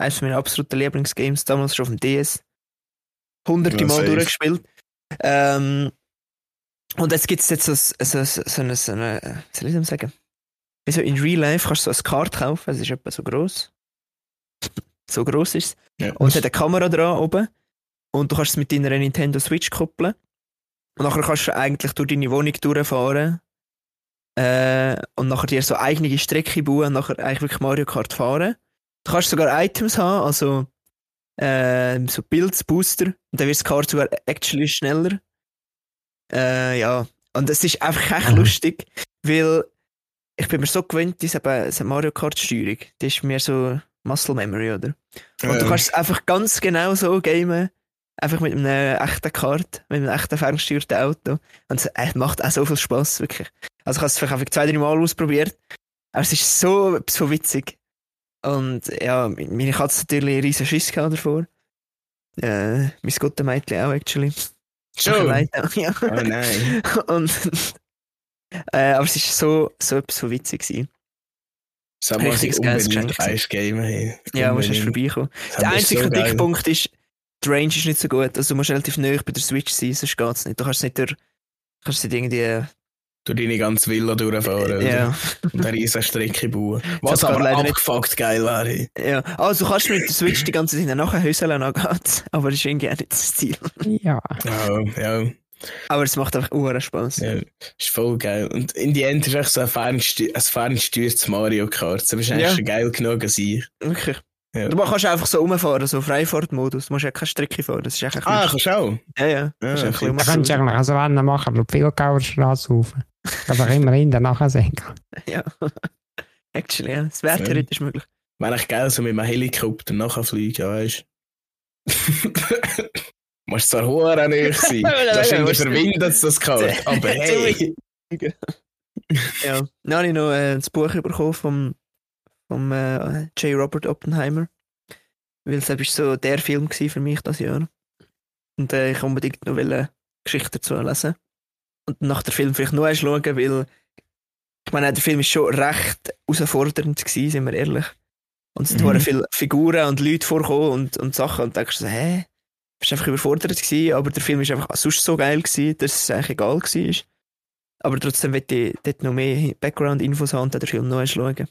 Eines meiner absoluten Lieblingsgames, damals schon auf dem DS. Hunderte Ja, Mal safe. durchgespielt. Ähm, und jetzt gibt es jetzt so, so, so, so eine, so eine, was soll ich denn sagen? Also in Real Life kannst du so ein Kart kaufen, es ist etwa so groß. so groß ist es. Ja, Und es hat eine Kamera dran oben. Und du kannst es mit deiner Nintendo Switch koppeln. Und nachher kannst du eigentlich durch deine Wohnung durchfahren. Äh, und nachher dir so eigene Strecke bauen und nachher eigentlich wirklich Mario Kart fahren. Du kannst sogar Items haben, also äh, so Builds, Booster. Und dann wird das Kart sogar actually schneller. Äh, ja. Und es ist einfach echt Mhm. lustig, weil ich bin mir so gewöhnt, diese, Mario Kart Steuerung. Die ist mir so Muscle Memory, oder? Und du Ja. kannst es einfach ganz genau so gamen. Einfach mit einem echten Kart, mit einem echten ferngesteuerten Auto. Und es äh, macht auch so viel Spaß, wirklich. Also ich habe es vielleicht einfach zwei, drei Mal ausprobiert. Aber es ist so, so witzig. Und ja, meine Katze hat natürlich riesen Schiss davor. Äh, mein Gottemädchen auch, actually. Schon? Nein, [LAUGHS] ja. Oh nein. Und, äh, aber es ist so, so etwas so witzig gewesen. Ich Richtiges geiles Geschenk. eins Game hey. Ja, musst du vorbeikommen. Der einzige so. Kritikpunkt ist, die Range ist nicht so gut. Also du musst relativ nah bei der Switch sein, sonst geht es nicht. Du kannst nicht kannst nicht irgendwie, Du deine ganze Villa durchfahren. ja, Und eine riesen Strecke bauen. Was aber leider nicht- abgefuckt geil wäre. ja. Also du kannst mit der Switch die ganze Zeit nachher angehen, aber das ist irgendwie auch nicht das Ziel. ja. Ja, ja. Aber es macht einfach uren Spaß. Ja, ist voll geil. Und in die End ist echt so ein fernsteuertes Fernsteuer Mario Kart. Das ist eigentlich Ja. schon geil genug als ich. Wirklich. Ja. Du kannst einfach so rumfahren, so Freifahrtmodus. Du musst ja keine Strecke fahren. Das ist echt ein Ah, kannst du auch? Ja, ja. Ja, ein bisschen Da könntest du eigentlich also Rennen machen, aber die Pilgauerstraße rauf. Aber immer hinten nachher. [LAUGHS] Ja. Actually, ja. Das wäre Ja. theoretisch möglich. Wäre echt geil, so mit einem Helikopter nachher fliegen, weißt du? Musst zwar hoher nicht sein. Wahrscheinlich verwindet es das Kart. Aber [LAUGHS] hey. Ja. Dann habe ich noch äh, das Buch bekommen vom, vom äh, J. Robert Oppenheimer. Weil es war so der Film für mich das Jahr. Und äh, ich unbedingt noch eine Geschichte dazu lesen. Und nach der Film vielleicht noch einmal schauen, weil ich meine, der Film ist schon recht herausfordernd gewesen, sind wir ehrlich. Und es Mhm. mhm. viele Figuren und Leute vorkommen und, und Sachen und du denkst so, hä? Bist einfach überfordert gewesen, aber der Film ist einfach sonst so geil gewesen, dass es eigentlich egal war. Aber trotzdem will ich dort noch mehr Background-Infos haben und den Film noch einmal schauen.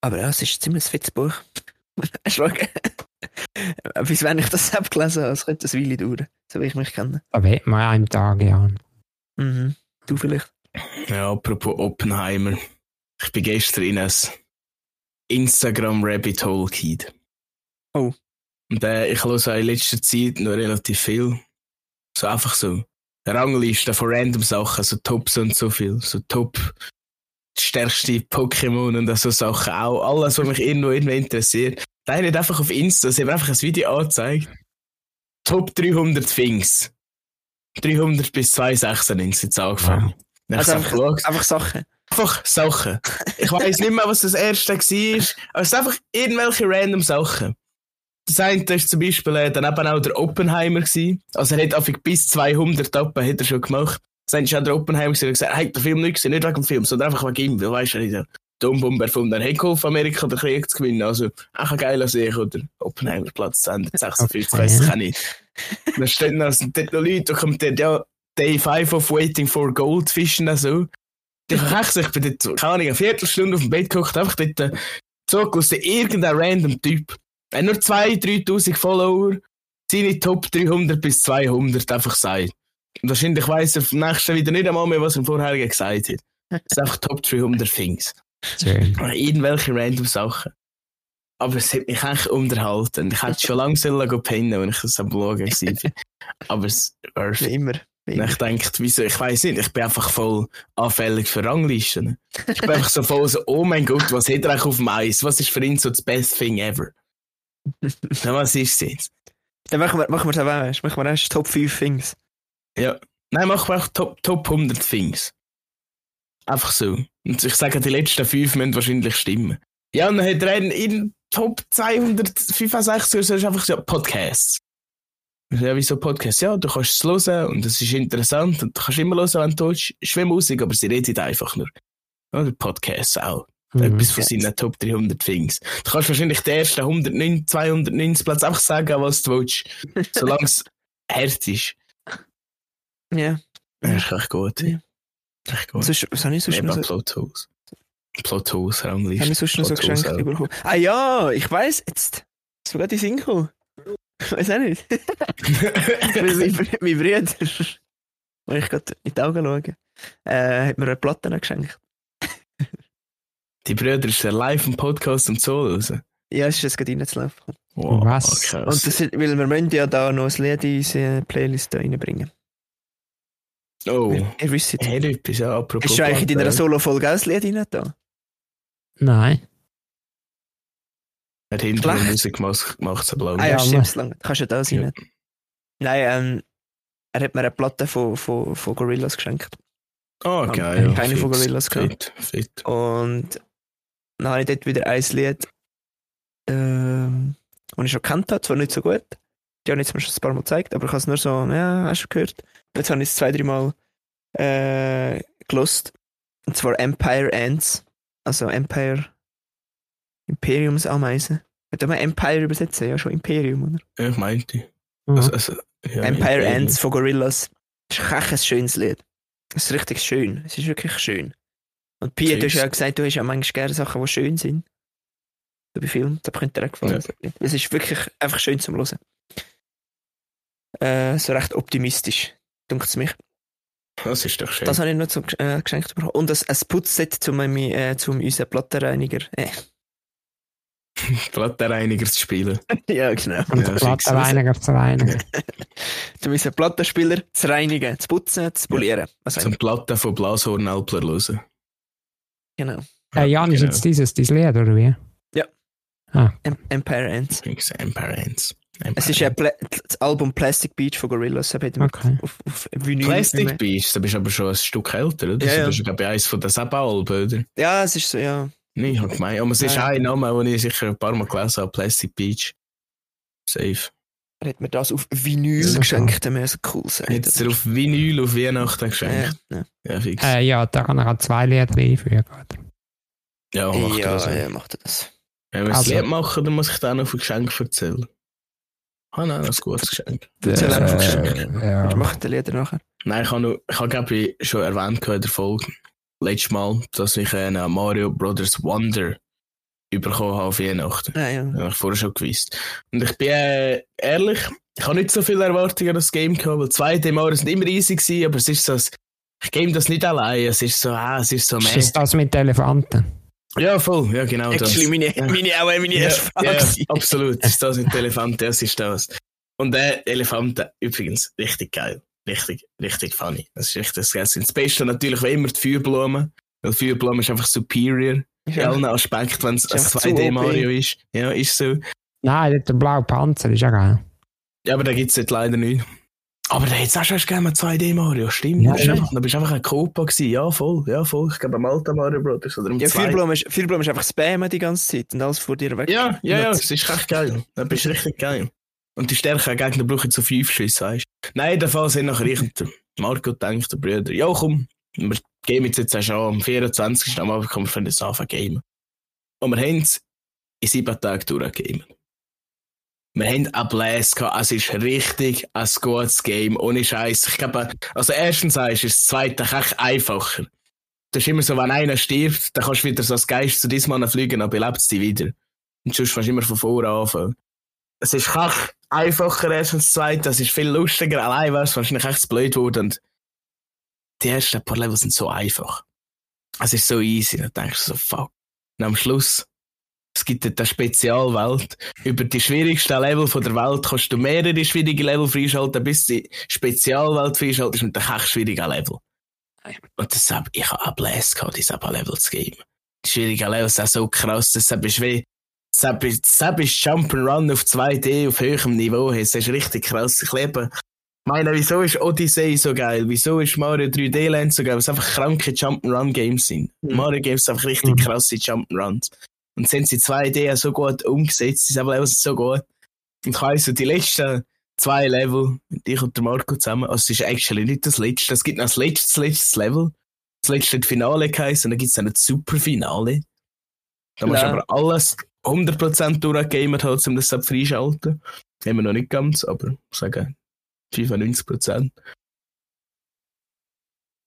Aber ja, es ist ein ziemlich fettes Buch. [LAUGHS] schauen. Bis wenn ich das [LAUGHS] habe gelesen habe, es könnte eine Weile dauern, so wie ich mich kenne. Da wird man einem Tag, ja. Mhm. Du vielleicht. Ja, apropos Oppenheimer. Ich bin gestern in ein Instagram Rabbit Hole gekommen. Oh. Und äh, ich höre in letzter Zeit noch relativ viel. So einfach so Ranglisten von random Sachen, so Tops und so viel. So Top stärkste Pokémon und so Sachen auch. Alles, was mich irgendwo irgendwie interessiert. Da hat einfach auf Insta, sie haben einfach ein Video angezeigt. Top 300 Things. 300 bis 296 jetzt angefangen. Dann ich Also einfach geschaut. Einfach Sachen. Einfach Sachen. Ich weiß nicht mehr, was das erste war, aber es sind einfach irgendwelche random Sachen. Das eine ist zum Beispiel äh, dann eben auch der Oppenheimer gewesen. Also er hat einfach bis 200 Tappen hat er schon gemacht. Das eine ist auch der Oppenheimer gewesen, der gesagt hat, hey, der Film nicht gesehen, nicht wegen dem Film, sondern einfach wegen ihm, weil weißt du, er hat die Atombombe erfunden, er hat geholfen, Amerika den Krieg zu gewinnen. Also, auch ein geiler Sieg, oder? Oppenheimer, Platz 246, Okay. weiss ich auch nicht. Da stehen noch, sind dort noch Leute, da kommt dort, ja, Day 5 of Waiting for Goldfish und so. Ich hab echt, ich bin dort, keine Ahnung, eine Viertelstunde auf dem Bett geguckt, einfach dort äh, zugelassen, irgendein random Typ. Er hat nur 2.000, 3.000 Follower, seine Top 300 bis 200 einfach sagt. Und wahrscheinlich weiss er vom nächsten wieder nicht einmal mehr, was er im vorherigen gesagt hat. Das sind einfach Top 300 Things. Schön. [LAUGHS] Irgendwelche random Sachen. Aber es hat mich echt unterhalten. Ich hätte schon lange sollen pennen, wenn ich das am Bloggen war. Aber es worth Wie immer. Wie immer. ich denke, wieso, ich weiß nicht, ich bin einfach voll anfällig für Ranglisten. Ich bin einfach so voll so, oh mein Gott, was hat er eigentlich auf dem Eis? Was ist für ihn so das best thing ever? Na, was ist es jetzt? Dann machen wir, machen wir es auch erst. Machen wir erst Top 5 Things. Ja. Nein, machen wir auch Top, Top 100 Things. Einfach so. Und ich sage, die letzten fünf müssen wahrscheinlich stimmen. Ja, und dann hat er in, Top 265 oder so ist einfach so Podcasts. Ja, wieso Podcasts? Ja, du kannst es hören und es ist interessant und du kannst immer hören, wenn du willst. Ist wie Musik, aber sie redet einfach nur. Oder Podcasts auch. Mhm. Etwas von seinen Top 300 Things. Du kannst wahrscheinlich den ersten 109, 290 Platz einfach sagen, was du willst. [LAUGHS] Solange es hart ist. Ja. Ja, ist echt gut. Ja. Echt gut. Sonst, was habe ich sonst noch so. Plot Holes, Rangliste. habe ich sonst noch so geschenkt auch. bekommen? Ah ja, ich weiß jetzt. Sogar die Single. Ich weiß auch nicht. [LAUGHS] Mein, Br- mein Bruder, [LAUGHS] wenn ich gerade in die Augen schaue, äh, hat mir eine Platte noch geschenkt. Die Brüder ist ja live im Podcast und so raus. Ja, es ist jetzt gerade reinzulaufen. Wow, Was? krass. Und das, ist- weil wir müssen ja da noch ein Lied in unsere Playlist da reinbringen. Oh, Ihr wisst es. hey, etwas, ja, apropos. Ist schon eigentlich in deiner. Solo-Folge auch ein Lied rein da? Nein. Er hat hinter Schlecht. Musik gemacht, gemacht so blau. Ah ja, stimmt, es langt. Kannst du da sein? Ja. Nein, ähm, er hat mir eine Platte von, von, von Gorillaz geschenkt. Oh, Ähm, geil. Ja, keine fit, von Gorillaz gehabt. Fit, fit. Und dann habe ich dort wieder ein Lied, ähm, das ich schon kennt habe, zwar nicht so gut. Die haben jetzt mir schon ein paar Mal gezeigt, aber ich habe es nur so, ja, hast du gehört. Jetzt habe ich es zwei, drei Mal äh, gelost. Und zwar Empire Ants. Also Empire Imperiumsameisen. Könnte man Empire übersetzen? Ja, schon Imperium, oder? Ja, ich meinte. Mhm. Also, also, ja, Empire ja, Ants von Gorillaz. Das ist echt ein schönes Lied. Es ist richtig schön. Es ist wirklich schön. Und Pia, du hast ja gesagt, du hast ja manchmal gerne Sachen, die schön sind. So bei Filmen. Das könnte dir auch gefallen. Es ist wirklich einfach schön zum Hören. Äh, so recht optimistisch, dunkt es mich. Das ist doch schön. Das habe ich noch zum, äh, geschenkt bekommen. Und ein, ein Putzset zum, äh, zum unseren Plattenreiniger. Äh. [LAUGHS] Plattenreiniger zu spielen. [LAUGHS] ja, genau. Und Ja, ja. Plattenreiniger zu reinigen. [LAUGHS] Zum unseren Plattenspieler zu reinigen, zu putzen, zu polieren. Was Zum. Platten von Blashornalpler hören. Genau. Äh, Jan, ist genau. jetzt dieses dein Lied, oder wie? Em Empire Ends. Empire Ends. Es ist Pla das Album Plastic Beach von Gorillaz. Das hat Okay. auf, auf Vinyl. Plastic Beach, da bist du aber schon ein Stück älter, oder? Ja, ja. Das ist, glaube ich, eins von den Seba-Alben, oder? Ja, es ist so, ja. Nein, ich habe gemeint. Aber es ist Ja. ein Name, den ich sicher ein paar Mal gelesen habe. Plastic Beach. Safe. Er hat mir das auf Vinyl Ja. geschenkt, dann wäre es cool sein. Jetzt er auf Vinyl auf Weihnachten geschenkt. ja, ja. Ja, fix. Äh, ja, da kann er auch zwei Lieder einfügen. Ja, macht ja, das. ja, macht er das. Wenn wir es Also- Lied machen, dann muss ich dann noch ein Geschenk erzählen. Ah nein, das ist ein gutes Geschenk. Erzähl einfach Geschenk. Äh, ja. Wir machen die Lieder nachher. Nein, ich habe, noch, ich habe glaube ich, schon erwähnt in der Folge, letztes Mal, dass ich einen Mario Brothers Wonder bekommen habe auf Weihnachten. Ja, ja. Das habe ich vorher schon gewusst. Und ich bin äh, ehrlich, ich habe nicht so viele Erwartungen an das Game gehabt, weil 2D Mario sind immer easy gewesen, aber es ist so, ich game das nicht allein, es ist so, ah, es ist so Ist mehr. das das mit den Elefanten? Ja, voll, ja genau Actually, das. meine, Ja. meine, auch meine Ja, erste Frage. ja, absolut. Das ist das mit den Elefanten, das ist das. Und der Elefanten, übrigens, richtig geil. Richtig, richtig funny. Das ist richtig das Geilste. Das Beste natürlich wie immer die Feuerblume. Weil Feuerblume ist einfach superior. In Ja. allen Aspekten, wenn es Ist ein einfach zu 2D OP. Mario ist. Ja, ist so. Nein, der blaue Panzer ist ja geil. Ja, aber da gibt es jetzt leider nicht. Aber da hätte es auch schon gerne mal 2D Mario, stimmt. Ja, da, bist ja. einfach, da bist einfach ein Copa gewesen. Ja, voll, ja, voll. Ich glaube, am alten Mario Brothers oder im Ja. Feuerblume ist, Feuerblume ist einfach spammen die ganze Zeit und alles vor dir weg. Ja, ja, ja, es ist echt geil. Das ist richtig geil. Und die stärkeren Gegner brauchen so fünf Schüsse, weißt du? Nein, in der Fall sind nachher ich und der Marco denkt, der Brüder, ja komm, wir gehen jetzt jetzt auch schon am 24. am Abend, kommen wir können das anfangen gamen. Und wir haben es in sieben Tagen durchgegeben. Wir haben einen Blast gehabt, es ist richtig ein gutes Game, ohne Scheiß. Ich glaube, also erstens ist es das zweite echt einfacher. Das ist immer so, wenn einer stirbt, dann kannst du wieder so als Geist zu diesem Mann fliegen, dann belebt es dich wieder. Und sonst kannst du immer von vorne anfangen. Es ist kach einfacher erstens, zweitens, es ist viel lustiger. Allein wär's wahrscheinlich echt blöd geworden. Und die ersten paar Level sind so einfach. Es ist so easy. Dann denkst du so, fuck. Und am Schluss, es gibt dort eine Spezialwelt. Über die schwierigsten Level von der Welt kannst du mehrere schwierige Level freischalten, bis die Spezialwelt freischaltest mit einem echt schwierigen Level. Und deshalb, ich habe Blast gehabt, diese Level zu geben. Die schwierigen Levels sind so krass, deshalb ist wie, deshalb ist, deshalb ist Jump'n'Run auf 2D auf höherem Niveau. Das ist richtig krass. Ich liebe, ich meine, wieso ist Odyssey so geil? Wieso ist Mario 3D Land so geil? Weil es einfach kranke Jump'n'Run Games sind. Mhm. Mario Games sind einfach richtig Mhm. krasse Jump'n'Runs. Und sind sie 2D so gut umgesetzt, diese Level sind so gut. Und ich weiss, so die letzten zwei Level, mit ich und der Marco zusammen, also es ist actually nicht das letzte, es gibt noch das letzte, letztes Level. Das letzte hat Finale geheißen, und dann gibt es dann ein Superfinale. Da musst du Ja. aber alles 100% durchgegamet halt, um das freischalten. Haben wir noch nicht ganz, aber ich sage 95%.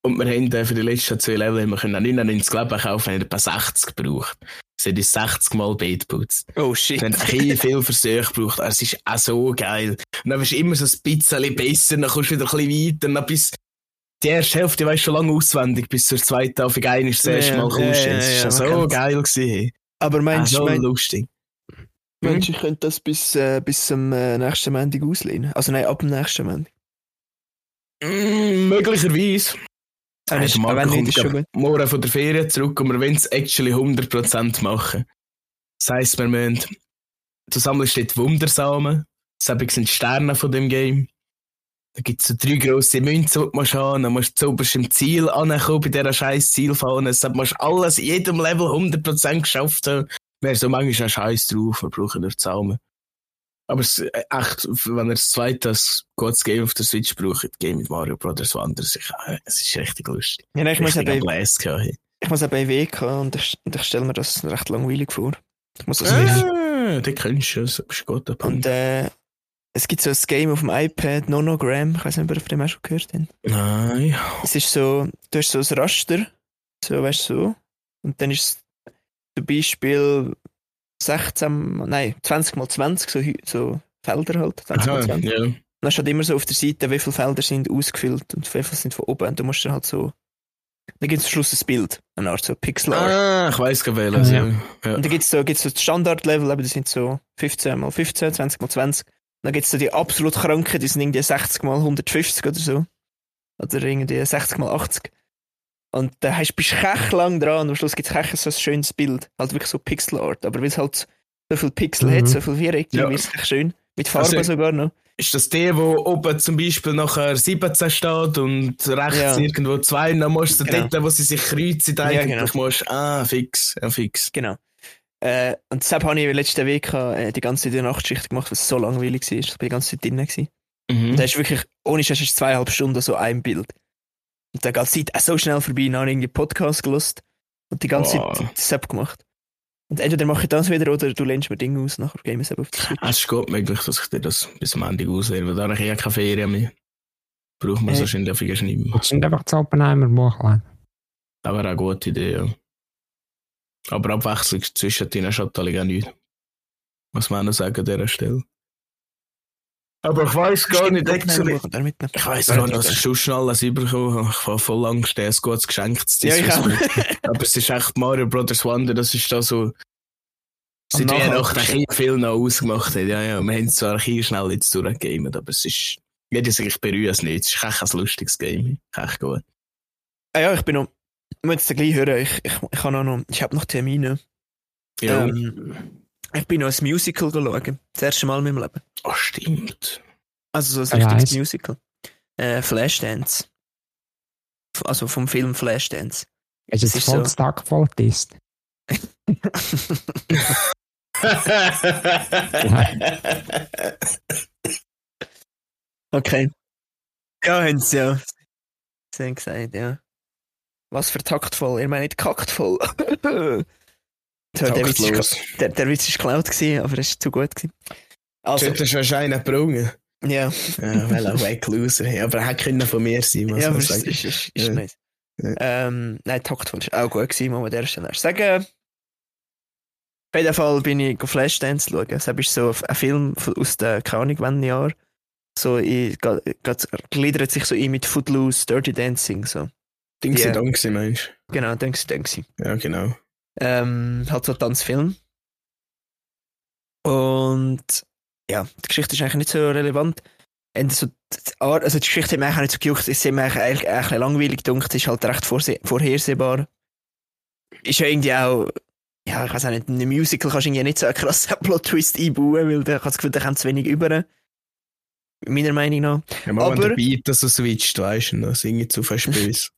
Und wir haben für die letzten zwei Level haben wir können 99 Leben kaufen, haben etwa 60 gebraucht. Es hat uns 60 Mal Bait putzt. Oh shit. Wir haben viel Versuche gebraucht, aber es ist auch so geil. Und dann bist du immer so ein bisschen besser, dann kommst du wieder ein bisschen weiter, dann bis die erste Hälfte weißt du schon lange auswendig, bis zur zweiten auf ein ist das Ja, erste Mal ja, kommst. ja, Es ja, ja so geil gewesen. Aber Ah, meinst du, so mein, lustig. meinst, du, ich könnte das bis, äh, bis zum äh, nächsten Montag auslehnen? Also nein, ab dem nächsten Montag. Mm, möglicherweise. Ist- der Marco wenn kommt schon gut. morgen von der Ferien zurück und wir wollen es actually 100% machen. Das heisst, wir müssen, du sammelst dort Wundersamen, das sind Sterne von dem Game. Da gibt es so drei grosse Münzen, die du musst haben, dann musst du zuoberst im Ziel ankommen, bei dieser scheiß Zielfahne. Deshalb musst du alles in jedem Level 100% geschafft haben. Wäre so manchmal ein Scheiß drauf, wir brauchen nur Samen. Aber es, äh, echt, wenn ihr das zweite, das gutes Game auf der Switch braucht, Game mit Mario Brothers Wonder, es ist, äh, es ist richtig lustig. Ja, nein, ich muss hey. ich muss eben WK und ich, und ich stelle mir das recht langweilig vor. Ich muss das wissen. Ah, den kennst du, das ist gut. Und äh, es gibt so ein Game auf dem iPad, Nonogram, ich weiß nicht, ob ihr von dem auch schon gehört habt. Nein. Es ist so, du hast so ein Raster, so, weißt du, so. Und dann ist es zum Beispiel 16, nein, 20 mal 20, so, so Felder halt, 20 mal Aha, 20. ja. Und dann steht immer so auf der Seite, wie viele Felder sind ausgefüllt und wie viele sind von oben. Und du musst dann halt so. Dann gibt es am Schluss ein Bild, eine Art so Pixel Art. Ah, ich weiß gar welches. Ja. Ja. Ja. Und dann gibt es so, gibt's so das Standardlevel, aber die sind so 15 mal 15, 20 mal 20. Dann gibt es so die absolut kranken, die sind irgendwie 60 mal 150 oder so. Oder irgendwie 60 mal 80. Und da hast, bist du kech lang dran und am Schluss gibt es kech so ein schönes Bild. Halt wirklich so Pixel Art. Aber weil es halt so viel Pixel Mhm. hat, so viel Vierecke, Ja. wird es echt schön. Mit Farbe Also- sogar noch. Ist das der, wo oben zum Beispiel nachher 17 steht und rechts Ja. irgendwo 2, dann musst du Genau. dort, wo sie sich kreuzen, Ja, eigentlich genau. musst ah, fix, ja, fix. Genau. Äh, und deshalb habe ich letzten Weg äh, die ganze Zeit Nachtschicht gemacht, was so langweilig war. Ich war die ganze Zeit drinnen. Mhm. Und da ist wirklich, ohne Scheiß, ist zweieinhalb Stunden so ein Bild. Und da geht die Zeit auch so schnell vorbei. Dann habe ich irgendwie Podcast gelost und die ganze Wow. Zeit Sepp gemacht. Und entweder mache ich das wieder oder du lehnst mir Dinge aus, nachher gehen wir es auf die Switch. Es ist gut möglich, dass ich dir das bis am Ende auslehre, weil da habe ich ja keine Ferien mehr. Braucht man Äh. wahrscheinlich auf jeden Fall nicht mehr. Das sind einfach das Oppenheimer Buch. Das wäre eine gute Idee, ja. Aber Abwechslung zwischen den Schatten auch nicht. Was man sagen an dieser Stelle. Aber ich weiß gar nicht, actually. Ich weiß gar nicht, was ich schon schnell alles überkommen habe. Ich war voll Angst, ein gutes Geschenk zu Ja, ich auch. Aber es ist echt Mario Brothers Wonder, das ist da so. Seit Weihnachten ein viel noch ausgemacht hat. Ja, ja. Wir haben es zwar hier schnell jetzt durchgegeben, aber es ist. Jeder sagt, ich bereue es nicht. Es ist echt ein lustiges Game. Echt gut. Ah ja, ich bin noch. Ich muss jetzt gleich hören. Ich, ich, ich habe noch, ich habe noch Termine. Ja. Ähm, ich bin noch ein Musical schauen. Das erste Mal in meinem Leben. Oh, stimmt. Also so ein Ja, richtiges. Musical. Äh, Flashdance. Also vom Film Flashdance. Ist Es ist so. voll Tag voll ist? okay. Ja, haben sie ja. Sie haben gesagt, ja. Was für taktvoll. Ihr meint taktvoll. [LAUGHS] so, der, Witz ist, der, der Witz ist geklaut gewesen, aber es ist zu gut gewesen. Also, Das ist wahrscheinlich gebrungen. ja. Ja, weil er weg Loser. Ja, aber er hätte von mir sein, muss Ja, man sagen. ist, ist, ist Ja. nice. Ja. Ähm, nein, taktvoll ist auch gut gewesen, muss man an dieser Stelle sagen. Auf jeden Fall bin ich Flashdance schauen. Das ist so ein Film aus den, keine Ahnung, wann Jahr. So, ich, gliedert sich so ein mit Footloose, Dirty Dancing, so. Ding yeah. gewesen, meinst Genau, du, denkst du. du? Ja, genau. Ähm, halt so Tanzfilm. Und ja, die Geschichte ist eigentlich nicht so relevant. Und so, die Art- also die Geschichte hat mich eigentlich auch nicht so gejuckt. Ist mir eigentlich, eigentlich ein bisschen langweilig gedacht. Es ist halt recht vorhersehbar. Ist ja irgendwie auch, ja, ich weiß auch nicht, in einem Musical kannst du irgendwie nicht so einen krassen [LAUGHS] Plot-Twist einbauen, weil da hast das Gefühl, da kommt zu wenig über. Meiner Meinung nach. Ja, wenn Aber- der Beat das so switcht, weißt du, dann singe ich zu fast [LAUGHS] böse.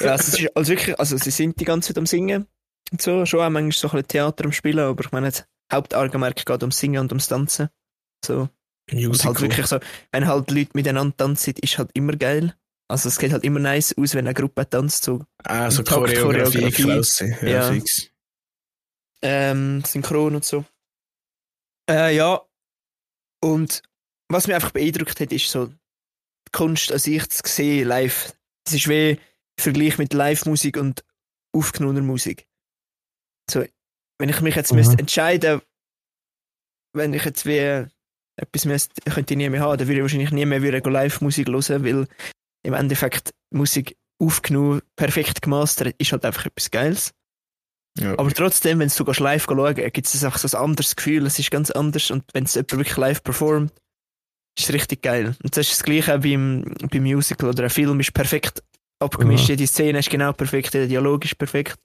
Ja, also, es ist, also wirklich, also sie sind die ganze Zeit am Singen und so, schon auch manchmal so ein bisschen Theater am Spielen, aber ich meine, das Hauptargument geht ums Singen und ums Tanzen. So. Und halt wirklich so, wenn halt Leute miteinander tanzen, ist halt immer geil. Also es geht halt immer nice aus, wenn eine Gruppe tanzt, so Ah, so Takt, Choreografie, Choreografie. Klasse. Ja, Ja. ähm, synchron und so. Äh, ja. Und was mich einfach beeindruckt hat, ist so die Kunst an sich zu sehen, live. Es ist wie Vergleich mit Live-Musik und aufgenommener Musik. So, wenn ich mich jetzt Mhm. müsste entscheiden, wenn ich jetzt wie etwas müsste, könnte ich nie mehr haben, dann würde ich wahrscheinlich nie mehr wieder Live-Musik hören, weil im Endeffekt Musik aufgenommen, perfekt gemastert, ist halt einfach etwas Geiles. Ja. Aber trotzdem, wenn du gehst live schauen gibt es einfach so ein anderes Gefühl, es ist ganz anders und wenn es jemand wirklich live performt, ist es richtig geil. Und das ist das Gleiche beim, beim Musical oder ein Film ist perfekt abgemischt, Ja. jede Szene ist genau perfekt, jeder Dialog ist perfekt.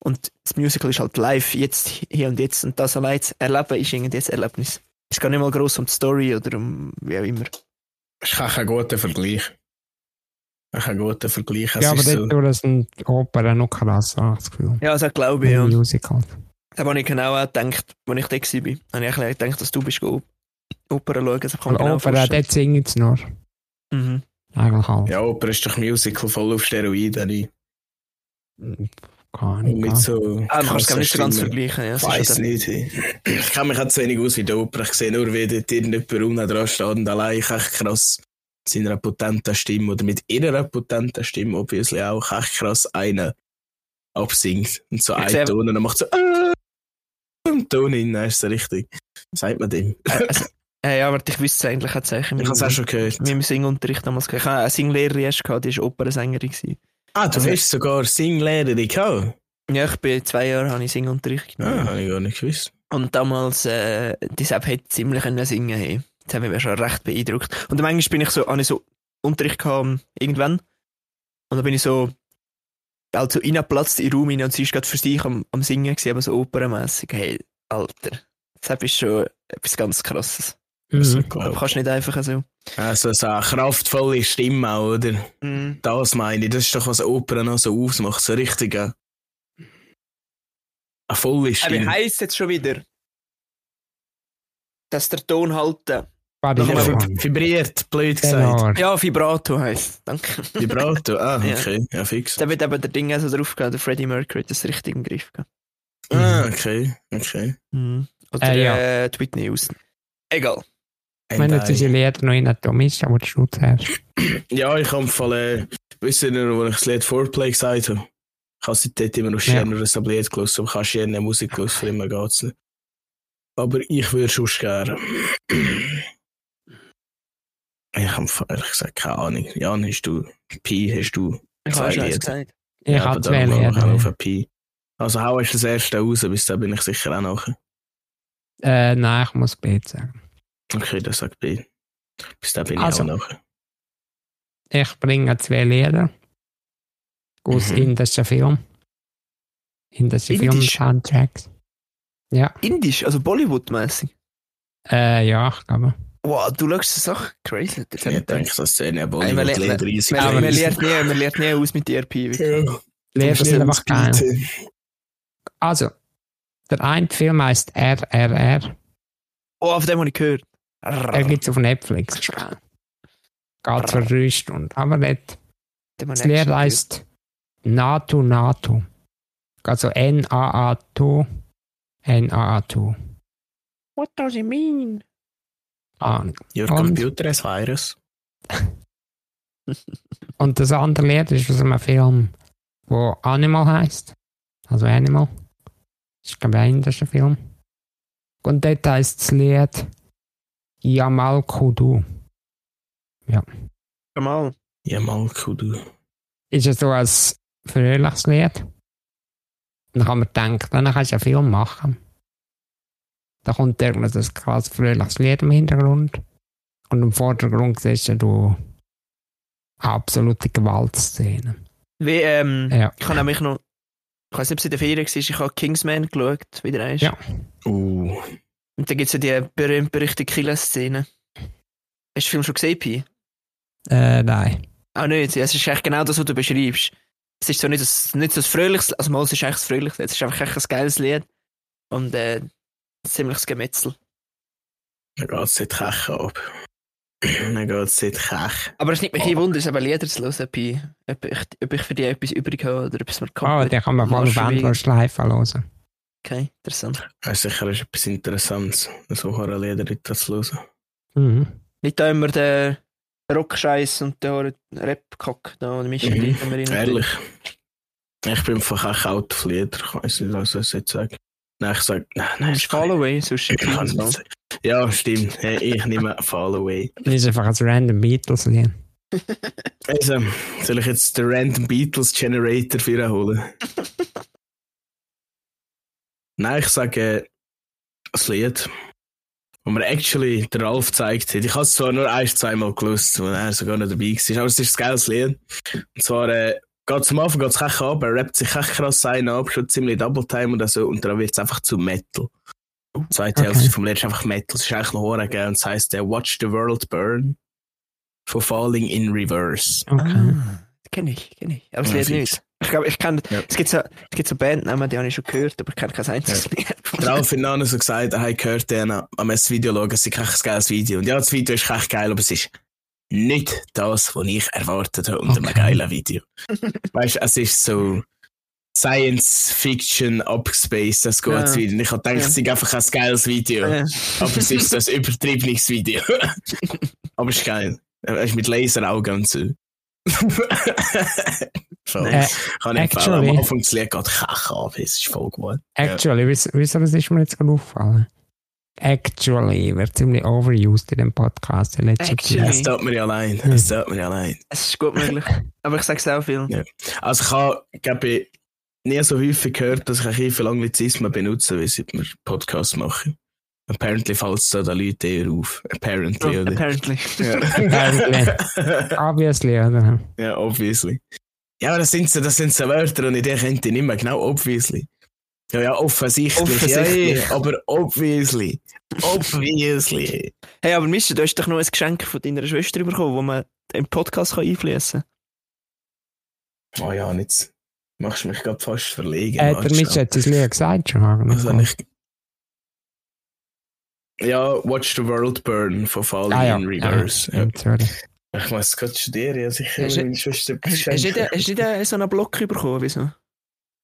Und das Musical ist halt live, jetzt, hier und jetzt. Und das allein zu erleben ist irgendwie das Erlebnis. Es geht nicht mal groß um die Story oder um wie auch immer. Das ist kein guter Vergleich. Kein guter Vergleich. Es Ja, aber ist so, dort sind die Opern noch krass, habe ich das Gefühl. Ja, also glaube ich, ja. Musical. Da habe ich genau auch gedacht, als ich da war, habe ich eigentlich gedacht, dass du bist go Oper schauen. Das kann genau vorstellen. dort singen sie nur. Mhm. Eigentlich halt. ja, Oper ist doch Musical voll auf Steroiden. Nicht? Und Ahnung. mit so. Ah, man kann es nicht so ganz vergleichen. Ja, es weiß nicht. Ich kenne mich auch zu wenig aus wie der Oper. Ich sehe nur, wie dort irgendjemand unten dran steht und allein echt krass mit seiner potenten Stimme oder mit ihrer potenten Stimme, obviously auch echt krass einen absingt. Und so Ich einen Ton und dann macht so äh, einen Ton hin, dann ist so richtig. Was sagt man dem? Also, Äh, ja, aber ich wüsste es eigentlich, es in Ich habe es auch schon gehört. meinem Singunterricht damals gehabt. Ich hatte eine Singlehrerin erst, gehabt, die war Opernsängerin. Ah, du Also- hast sogar Singlehrerin gehabt? Ja, ich bin zwei Jahre habe ich Singunterricht Ah, genommen. habe ich gar nicht gewusst. Und damals, äh, die Sepp hätte ziemlich können singen hey. Das hat mich schon recht beeindruckt. Und manchmal bin ich so, habe ich so Unterricht gehabt, ähm, irgendwann. Und dann bin ich so, halt so reingeplatzt in den Raum rein und sie ist gerade für sich am, am Singen gewesen, aber so opernmässig. Hey, Alter. Das ist schon etwas ganz krasses. Mhm. Du cool. kannst nicht einfach so. Also so eine kraftvolle Stimme auch, oder? Mm. Das meine ich. Das ist doch, was Opera noch so ausmacht. So richtig äh, eine volle Äh, wie Stimme. heisst jetzt schon wieder? Dass der Ton halten. Vibriert, blöd gesagt. Tenor. Ja, Vibrato heisst. Danke. Vibrato, ah, [LAUGHS] Ja. okay, ja, fix. Da wird eben der Ding also drauf gehabt, der Freddie Mercury, das richtig im Griff gehabt. Ah, okay, okay. Mhm. Oder Äh, ja. äh, die Whitney Houston. Egal. Ich meine, And jetzt ist die Lieder noch in Atomisch, aber die Schutz hast. I- Ja, ich habe Fall, äh, wisst ihr noch, wo ich das Lied Foreplay gesagt habe? Ich habe seitdem immer noch Ja. Schirner ja. Lied gelesen, aber ich habe Schirner Musik gelesen, von immer geht's nicht. Aber ich würde schon gerne. Ich habe ehrlich gesagt keine Ahnung. Jan, hast du, Pi, hast du Ich Zwei Lieder. gesagt. Ich Ja, habe zwei ich auf Lieder. Pi. Also hau ist das erste raus, bis da bin ich sicher auch nachher. Äh, nein, ich muss B sagen. Okay, das sagt B. Bis da bin Also. ich auch nachher. Ich bringe zwei Lieder aus Mhm. indischen Film. Indische Indisch? Film-Soundtracks. Ja, Indisch, also Bollywood-mäßig. äh, ja, ich glaube. Wow, du schaust die Sache crazy. Das Ich denke, das Szene Ey, man Bollywood-Lieder man, man, das- lernt nie, man lernt nie aus mit wirklich. Ja. Lieder sind einfach geil. Also, der eine Film heißt RRR. Oh, auf dem habe ich gehört. Er gibt es auf Netflix. Geht für drei Stunden. Aber nicht. Das schon heißt NATO NATO. Also N-A-A-T. N-A-A-T. gehört. What does it mean? Ah, Your Und- computer is virus. [LAUGHS] Und das andere Lied ist aus einem Film, wo Animal heißt. Also Animal. Das ist, glaube ich, ein indischer Film. Und dort heißt das Lied Yamal Kudu. Ja, mal Kudu. Ist ja so ein fröhliches Lied. Dann kann man denken, dann kannst du einen Film machen. Da kommt irgendein ein krass fröhliches Lied im Hintergrund. Und im Vordergrund siehst du absolute Gewaltszenen. Wie, ähm, Ja. ich habe nämlich noch, ich weiß nicht, ob es in der Ferien war, ich habe Kingsman geschaut, wieder eins. Ja. Uh, Und da gibt es ja die berühmt-berüchtigte Killer-Szene. Hast du den Film schon gesehen, Pi? Äh, nein. Auch nicht. Es ist eigentlich genau das, was du beschreibst. Es ist so nicht, das, nicht so das Fröhliches, also mal, es ist eigentlich das Fröhlichste. Es ist einfach echt ein geiles Lied. Und äh, ein ziemliches Gemetzel. dann geht es dort Kech ab. [CLEARS THROAT] Dann geht es dort Kech. Aber es nimmt mich kein Wunder, es eben Lieder zu hören. Ob ich, ob ich für die etwas übrig habe oder ob es mir Oh, komplett... den kann man voll auf Marsch Android Schleife hören. Okay, interessant. Das ist sicher ist etwas Interessantes, so Horrorlieder dort zu hören. Mhm. Nicht da immer der Rockscheiß und der Rap-Cock da und Mischung. Mhm. wir rein- Ehrlich. Ich bin von Kech out auf Lieder. Ich weiß nicht, was ich jetzt sagen. Nein, ich sage, nein, nein. Nimmst Fall Away, sonst Ich kann nicht sagen. Ja, stimmt. Hey, Ich nehme Fall Away. [LAUGHS] Das ist einfach ein random Beatles-Lied. Also, soll ich jetzt den Random Beatles Generator für ihn holen? [LAUGHS] Nein, ich sage das Lied, wo mir actually der Ralf gezeigt hat. Ich habe es zwar nur ein, zweimal gelöst, wo er sogar noch dabei war, aber es ist ein geiles Lied. Und zwar äh, geht es am Anfang geht's echt ab, er rappt sich echt krass ein ab, schon ziemlich Double Time oder so, und dann wird es einfach zu Metal. Die zweite Okay. Hälfte vom Lied ist einfach Metal. Es ist eigentlich noch Horror? Und es heisst äh, Watch the World Burn von Falling in Reverse. Okay. Ah, kenne ich, kenne ich. Aber es Ja, nicht. Ich glaube, ich kenne, Ja. es gibt so, es gibt so Bandnamen, die habe ich schon gehört, aber ich kenne kein einziges Lied. Der Ralf hat noch so gesagt, er hat gehört, er am das Video schauen, es ist echt ein geiles Video. Und ja, das Video ist echt geil, aber es ist nicht das, was ich erwartet habe unter einem Okay. geilen Video. [LAUGHS] weißt du, es ist so Science Fiction abgespaced, das gutes Ja. Video. Und ich habe gedacht, Ja. es ist einfach ein geiles Video. Äh, Aber es ist das übertriebenes Video. [LAUGHS] aber es ist geil. Er ist mit Laseraugen und so. [LAUGHS] Voll. Äh, Kann ich empfehlen. actually- Am Anfang das Lied geht kach ab, es ist voll gut. Actually, wieso, wieso das ist mir jetzt gerade aufgefallen? Actually wird ziemlich overused in dem Podcast in letzter Actually. Zeit. Es tut mir ja allein. Es tut mir ja allein. Es ist gut möglich. [LAUGHS] Aber ich sage es auch viel. Ja. Also ich habe, glaube ich, nie so häufig gehört, dass ich ein bisschen Anglizismen benutze, wie seit wir Podcasts machen. Apparently fällt es da den Leuten eher auf. Apparently, Oh, oder? apparently. Ja. Apparently. [LAUGHS] Obviously, oder? ja, obviously. Ja, aber das sind so, das sind so Wörter und ich denke ich nicht mehr genau obviously. Ja, ja, offensichtlich. Offensichtlich. Ja, ja, aber obviously. Obviously. Hey, aber Mischa, du hast doch noch ein Geschenk von deiner Schwester bekommen, wo man im Podcast kann einfließen Oh ja, jetzt machst du mich gerade fast verlegen. Äh, der Mitch schnell. hat es Lied gesagt schon. Habe ich... Ja, Watch the World Burn von Falling ah, ja. in Reverse. Ah, Ja. Ich muss gerade studieren, ja sicher. Hast meine Schwester Hast, hast, hast du nicht so einen Block bekommen? Wieso?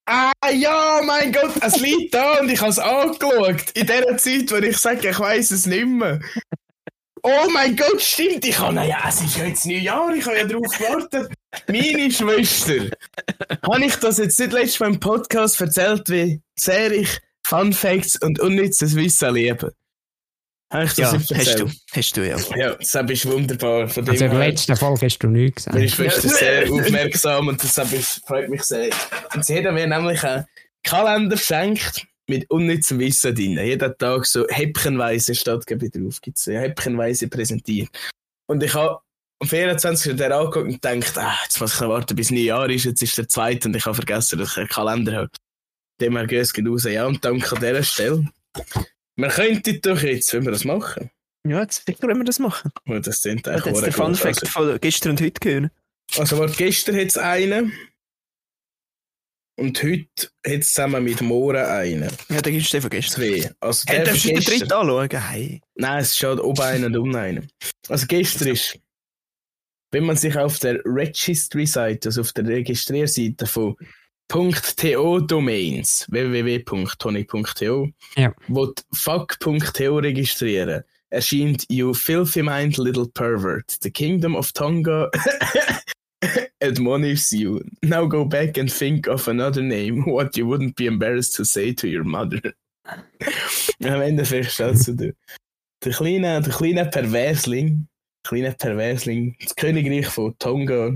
Ah ja, mein Gott, es liegt da und ich habe es angeschaut. In der Zeit, wo ich sage, ich weiß es nicht mehr. Oh mein Gott, stimmt. Ich habe, naja, es ist ja jetzt Neujahr, ich habe ja darauf gewartet. Meine Schwester. habe ich das jetzt nicht letztes Mal im Podcast erzählt, wie sehr ich Fun Facts und unnützes Wissen liebe? Das Ja, hast du. Hast du, ja. Ja, das ist wunderbar. Von dem Also in der letzten Folge hast du nichts gesagt. Schwester ist sehr aufmerksam und das ist, freut mich sehr. Und sie hat mir nämlich einen Kalender geschenkt mit unnützem Wissen drin. Jeden Tag so häppchenweise statt drauf gibt es häppchenweise präsentiert. Und ich habe am 24. der angeguckt und gedacht, ah, jetzt muss ich noch warten, bis Neujahr ist, jetzt ist der zweite und ich habe vergessen, dass ich einen Kalender habe. Dem her geht es raus. Ja, und danke an dieser Stelle. Wir könnten doch jetzt, wenn wir das machen. Ja, jetzt sicher, wenn wir das machen. Oh, das klingt Ich echt hätte jetzt verdammt Fun. Fact von gestern und heute gehört. Also, warte, gestern hat es einen. Und heute hat es zusammen mit Mora einen. Ja, dann gibst du den von gestern. Zwei. Also, Hey, der darfst du den dritten anschauen? Hey. Nein, es schaut oben einen und unten einen. Also, gestern ist, wenn man sich auf der Registry-Seite, also auf der Registrierseite von .to Domains, www.tony.to, Ja. wo fuck.to registrieren, erscheint You Filthy Mind Little Pervert. The Kingdom of Tonga [LAUGHS] admonishes you. Now go back and think of another name, what you wouldn't be embarrassed to say to your mother. [LAUGHS] Am Ende feststellst du, der, der kleine, der kleine Perversling, kleine Perversling, das Königreich von Tonga,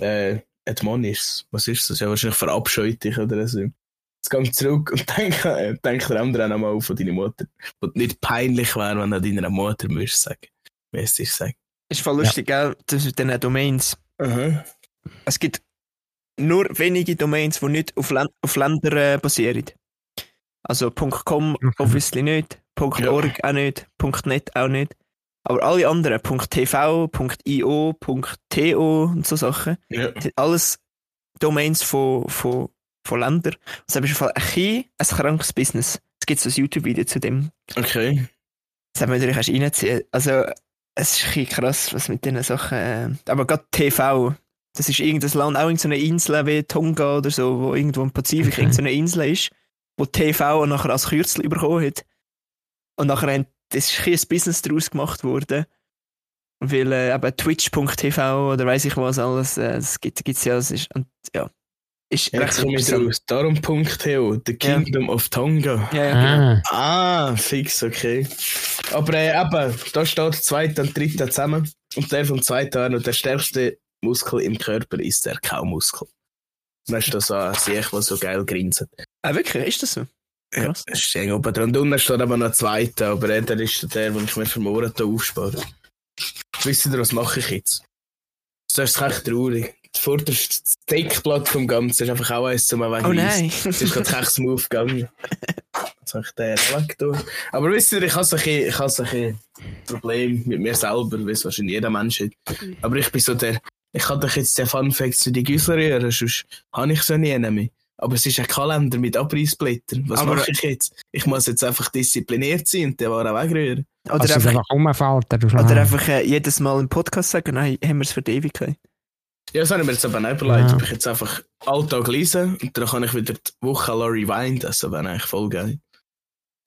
äh, admonishes. Was ist das? Ja, wahrscheinlich verabscheut dich oder so. Jetzt geh zurück und [LAUGHS] denk, äh, denk der andere nochmal auf von deiner Mutter. Und nicht peinlich wäre, wenn du deiner Mutter müsstest sagen. Müsstest sagen. Ist voll lustig, gell? Das mit den Domains. Aha. Es gibt nur wenige Domains, die nicht auf, Län auf Länder äh, basieren. Also .com obviously nicht, .org auch nicht, .net auch nicht. Aber alle anderen, .tv, .io, .to und so Sachen, Ja. sind alles Domains von, von, von Ländern. Das ist auf jeden Fall ein, bisschen ein krankes Business. Es gibt so ein YouTube-Video zu dem. Okay. Das haben wir natürlich erst reinziehen. Also, es ist ein bisschen krass, was mit diesen Sachen. Äh, aber gerade TV, das ist irgendein Land, auch irgendeine Insel wie Tonga oder so, wo irgendwo im Pazifik Okay. irgendeine Insel ist, wo TV nachher als Kürzel bekommen hat. Und nachher haben, das ist ein, Business daraus gemacht worden. Weil äh, eben Twitch.tv oder weiß ich was alles, äh, das gibt es ja, das ist, und, ja. Ist Jetzt komme ich raus. Darum .to, The Kingdom of Tonga. Ja, ja, genau. Ah, Ah, fix, okay. Aber äh, eben, da steht zweiter und dritter zusammen. Und der vom zweiten an und der stärkste Muskel im Körper ist der Kaumuskel. Dann ist das so ein Sieg, der so geil grinst. Ah, wirklich, ist das so? Ja, Krass. das steht oben dran. Und unten steht aber noch ein zweiter, aber der ist der, den ich mir für morgen aufspare. Wisst ihr, was mache ich jetzt? Das ist echt traurig. Das vorderste Deckblatt vom Ganzen ist einfach auch eins zum Wegen Oh nein. Es ist gerade echt smooth gegangen. Jetzt habe ich den weg da. Aber wisst ihr, ich habe so ein, ich habe so ein Problem mit mir selber, wie es wahrscheinlich jeder Mensch hat. Aber ich bin so der, ich kann doch jetzt den Fun Facts zu die Güssel rühren, sonst habe ich so nie mehr. Aber es ist ein Kalender mit Abreißblättern. Was Aber- mache ich jetzt? Ich muss jetzt einfach diszipliniert sein und den Waren wegrühren. Oder also einfach, einfach umfalten. oder einfach äh, jedes Mal im Podcast sagen, nein, haben wir es für die Ewigkeit. Ja, das habe ich mir jetzt aber nicht überlegt. Ja. Ob ich jetzt einfach Alltag lesen und dann kann ich wieder die Woche Laurie Wein, das wäre eigentlich voll geil.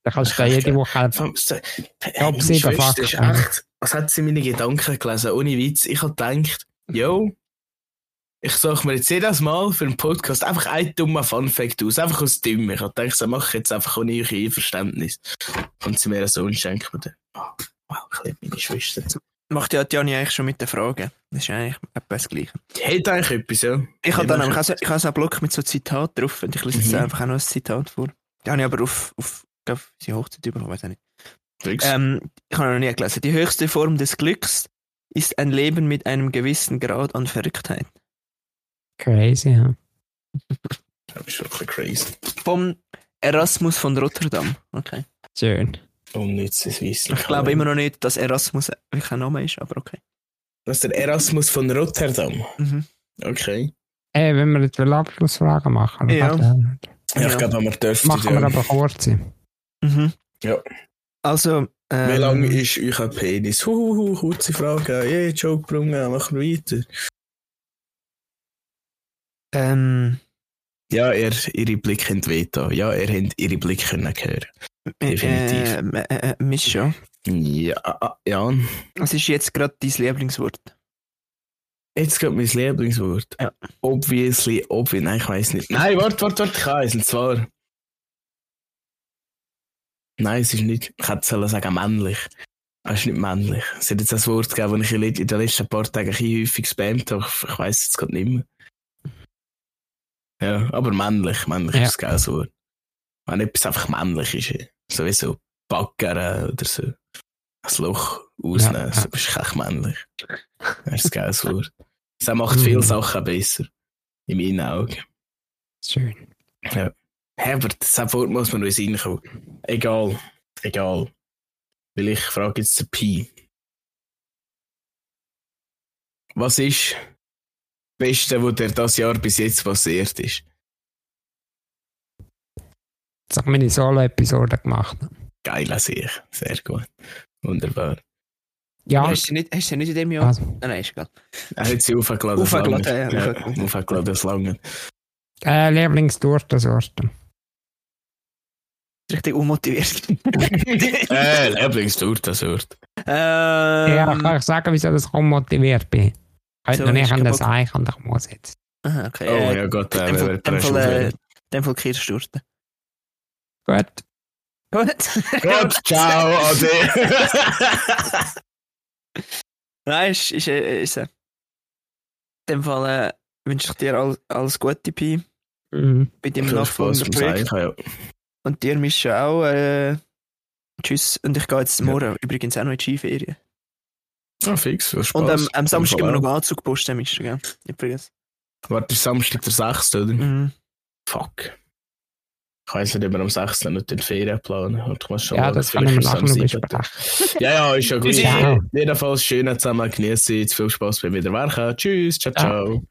Da kannst du da jede Woche Top Top sieben Schwester ist Fakten. echt, was hat sie meine Gedanken gelesen? Ohne Witz. Ich habe gedacht, yo, ich suche mir jetzt jedes Mal für einen Podcast einfach einen dummen Funfact aus, einfach aus Dümme. Ich dachte, so mache ich jetzt einfach ohne euch Einverständnis. Und sie mir Sohn schenken mir den. Oh, wow, ich liebe meine Schwester. Macht ja die Jani eigentlich schon mit den Fragen. Das ist eigentlich etwas das Gleiche. Hat eigentlich etwas, ja. Ich habe dann nämlich auch so, ich habe so einen Block mit so Zitat drauf und ich lese jetzt Mhm. einfach auch noch ein Zitat vor. Die habe ich aber auf, auf glaube, sie Hochzeit bekommen, weiß ich nicht. Ähm, ich habe noch nie gelesen. Die höchste Form des Glücks ist ein Leben mit einem gewissen Grad an Verrücktheit. Crazy, ja. Das ist wirklich crazy. Vom Erasmus von Rotterdam. Okay. Schön. Unnützes Wissen. Ich glaube immer noch nicht, dass Erasmus wirklich ein Name ist, aber okay. Das ist der Erasmus von Rotterdam. Mhm. Okay. Ey, wenn wir jetzt eine Abschlussfrage machen, dann Ja. der- Ja, Ja. ich glaube, wir dürfen machen wir aber kurz. Mhm. Ja. Also, ähm, Wie lang ist euer Penis? Huhuhu, kurze Frage. Yeah, Joke gebrungen, machen wir weiter. Ähm, Ja, ihr, ihre Blicke haben wehgetan. Ja, ihr habt ihre Blicke können hören. Definitiv. Äh, äh, äh, Ja, ah, ja. was ist jetzt gerade dein Lieblingswort? Jetzt kommt mein Lieblingswort. Ja. Obviously, obviously, nein, ich weiß nicht. Nein, warte, warte, warte, ich es. Und zwar. Nein, es ist nicht. Ich hätte sollen sagen männlich. Es ist nicht männlich. Es hat jetzt ein Wort gegeben, das ich in den letzten paar Tagen ein häufig gespammt habe. Ich, weiß es jetzt gerade nicht mehr. Ja, aber männlich. Männlich Ja. ist ein geiles Wort. Wenn etwas einfach männlich ist. Sowieso baggern oder so. Ein Loch ausnehmen. Ja. So bist du echt männlich. Das ist ein geiles Wort. Das macht [LAUGHS] Mhm. viele Sachen besser. In meinen Augen. Schön. Herbert, das Wort muss man noch in den Sinn kommen. Egal. Egal. Weil ich frage jetzt den Pi. Was ist das Beste, was dir das Jahr bis jetzt passiert ist? Jetzt habe ich meine Solo-Episode gemacht. Geil sehe ich. Sehr gut. Wunderbar. Ja, Hast du sie nicht, hast du nicht in dem Jahr? also, Nein, nein, ist egal. Er hat sie aufgeladen. das Aufgeladen, ja, ja. aufgeladen. Das lange. äh, Lieblingstortensorte. Richtig unmotiviert. [LAUGHS] äh, Lieblingstortensorte. ähm, ja, kann ich sagen, wieso ich unmotiviert bin? Heute So, noch nicht hast an keinen das Bock? Eich und ich muss jetzt. Aha, okay. Oh ja Gott, in äh, dem Fall, wer in dem der Fall, äh, ist in dem Fall Kirschsturte. Gut. Gut. Gut, [LAUGHS] ciao, ade. [LAUGHS] Nein, ist, ist, äh, ist äh. In dem Fall äh, wünsche ich dir all, alles Gute, Pi, Mhm. bei deinem nachfolgenden Projekt. Ja. Und dir, Mischa, auch. Äh, tschüss. Und ich gehe jetzt Ja. morgen übrigens auch noch in die Skiferien. Ah, fix, viel Spaß. Und ähm, am Samstag immer Fall noch Anzug posten, Mischa, gell? Übrigens. auch. Warte, ist Samstag der 6. oder? Mhm. Fuck. Ich weiss nicht, ob wir am 6. nicht den Ferien planen. Und ich muss schon Ja, schauen, das kann ich mir vielleicht nachher ist noch es am 7.. besprechen. Ja, ja, ist ja [LAUGHS] gut. Ja. Jedenfalls schön zusammen genießen. Viel Spaß beim Wiederwerken. Tschüss, ciao, Ja. ciao.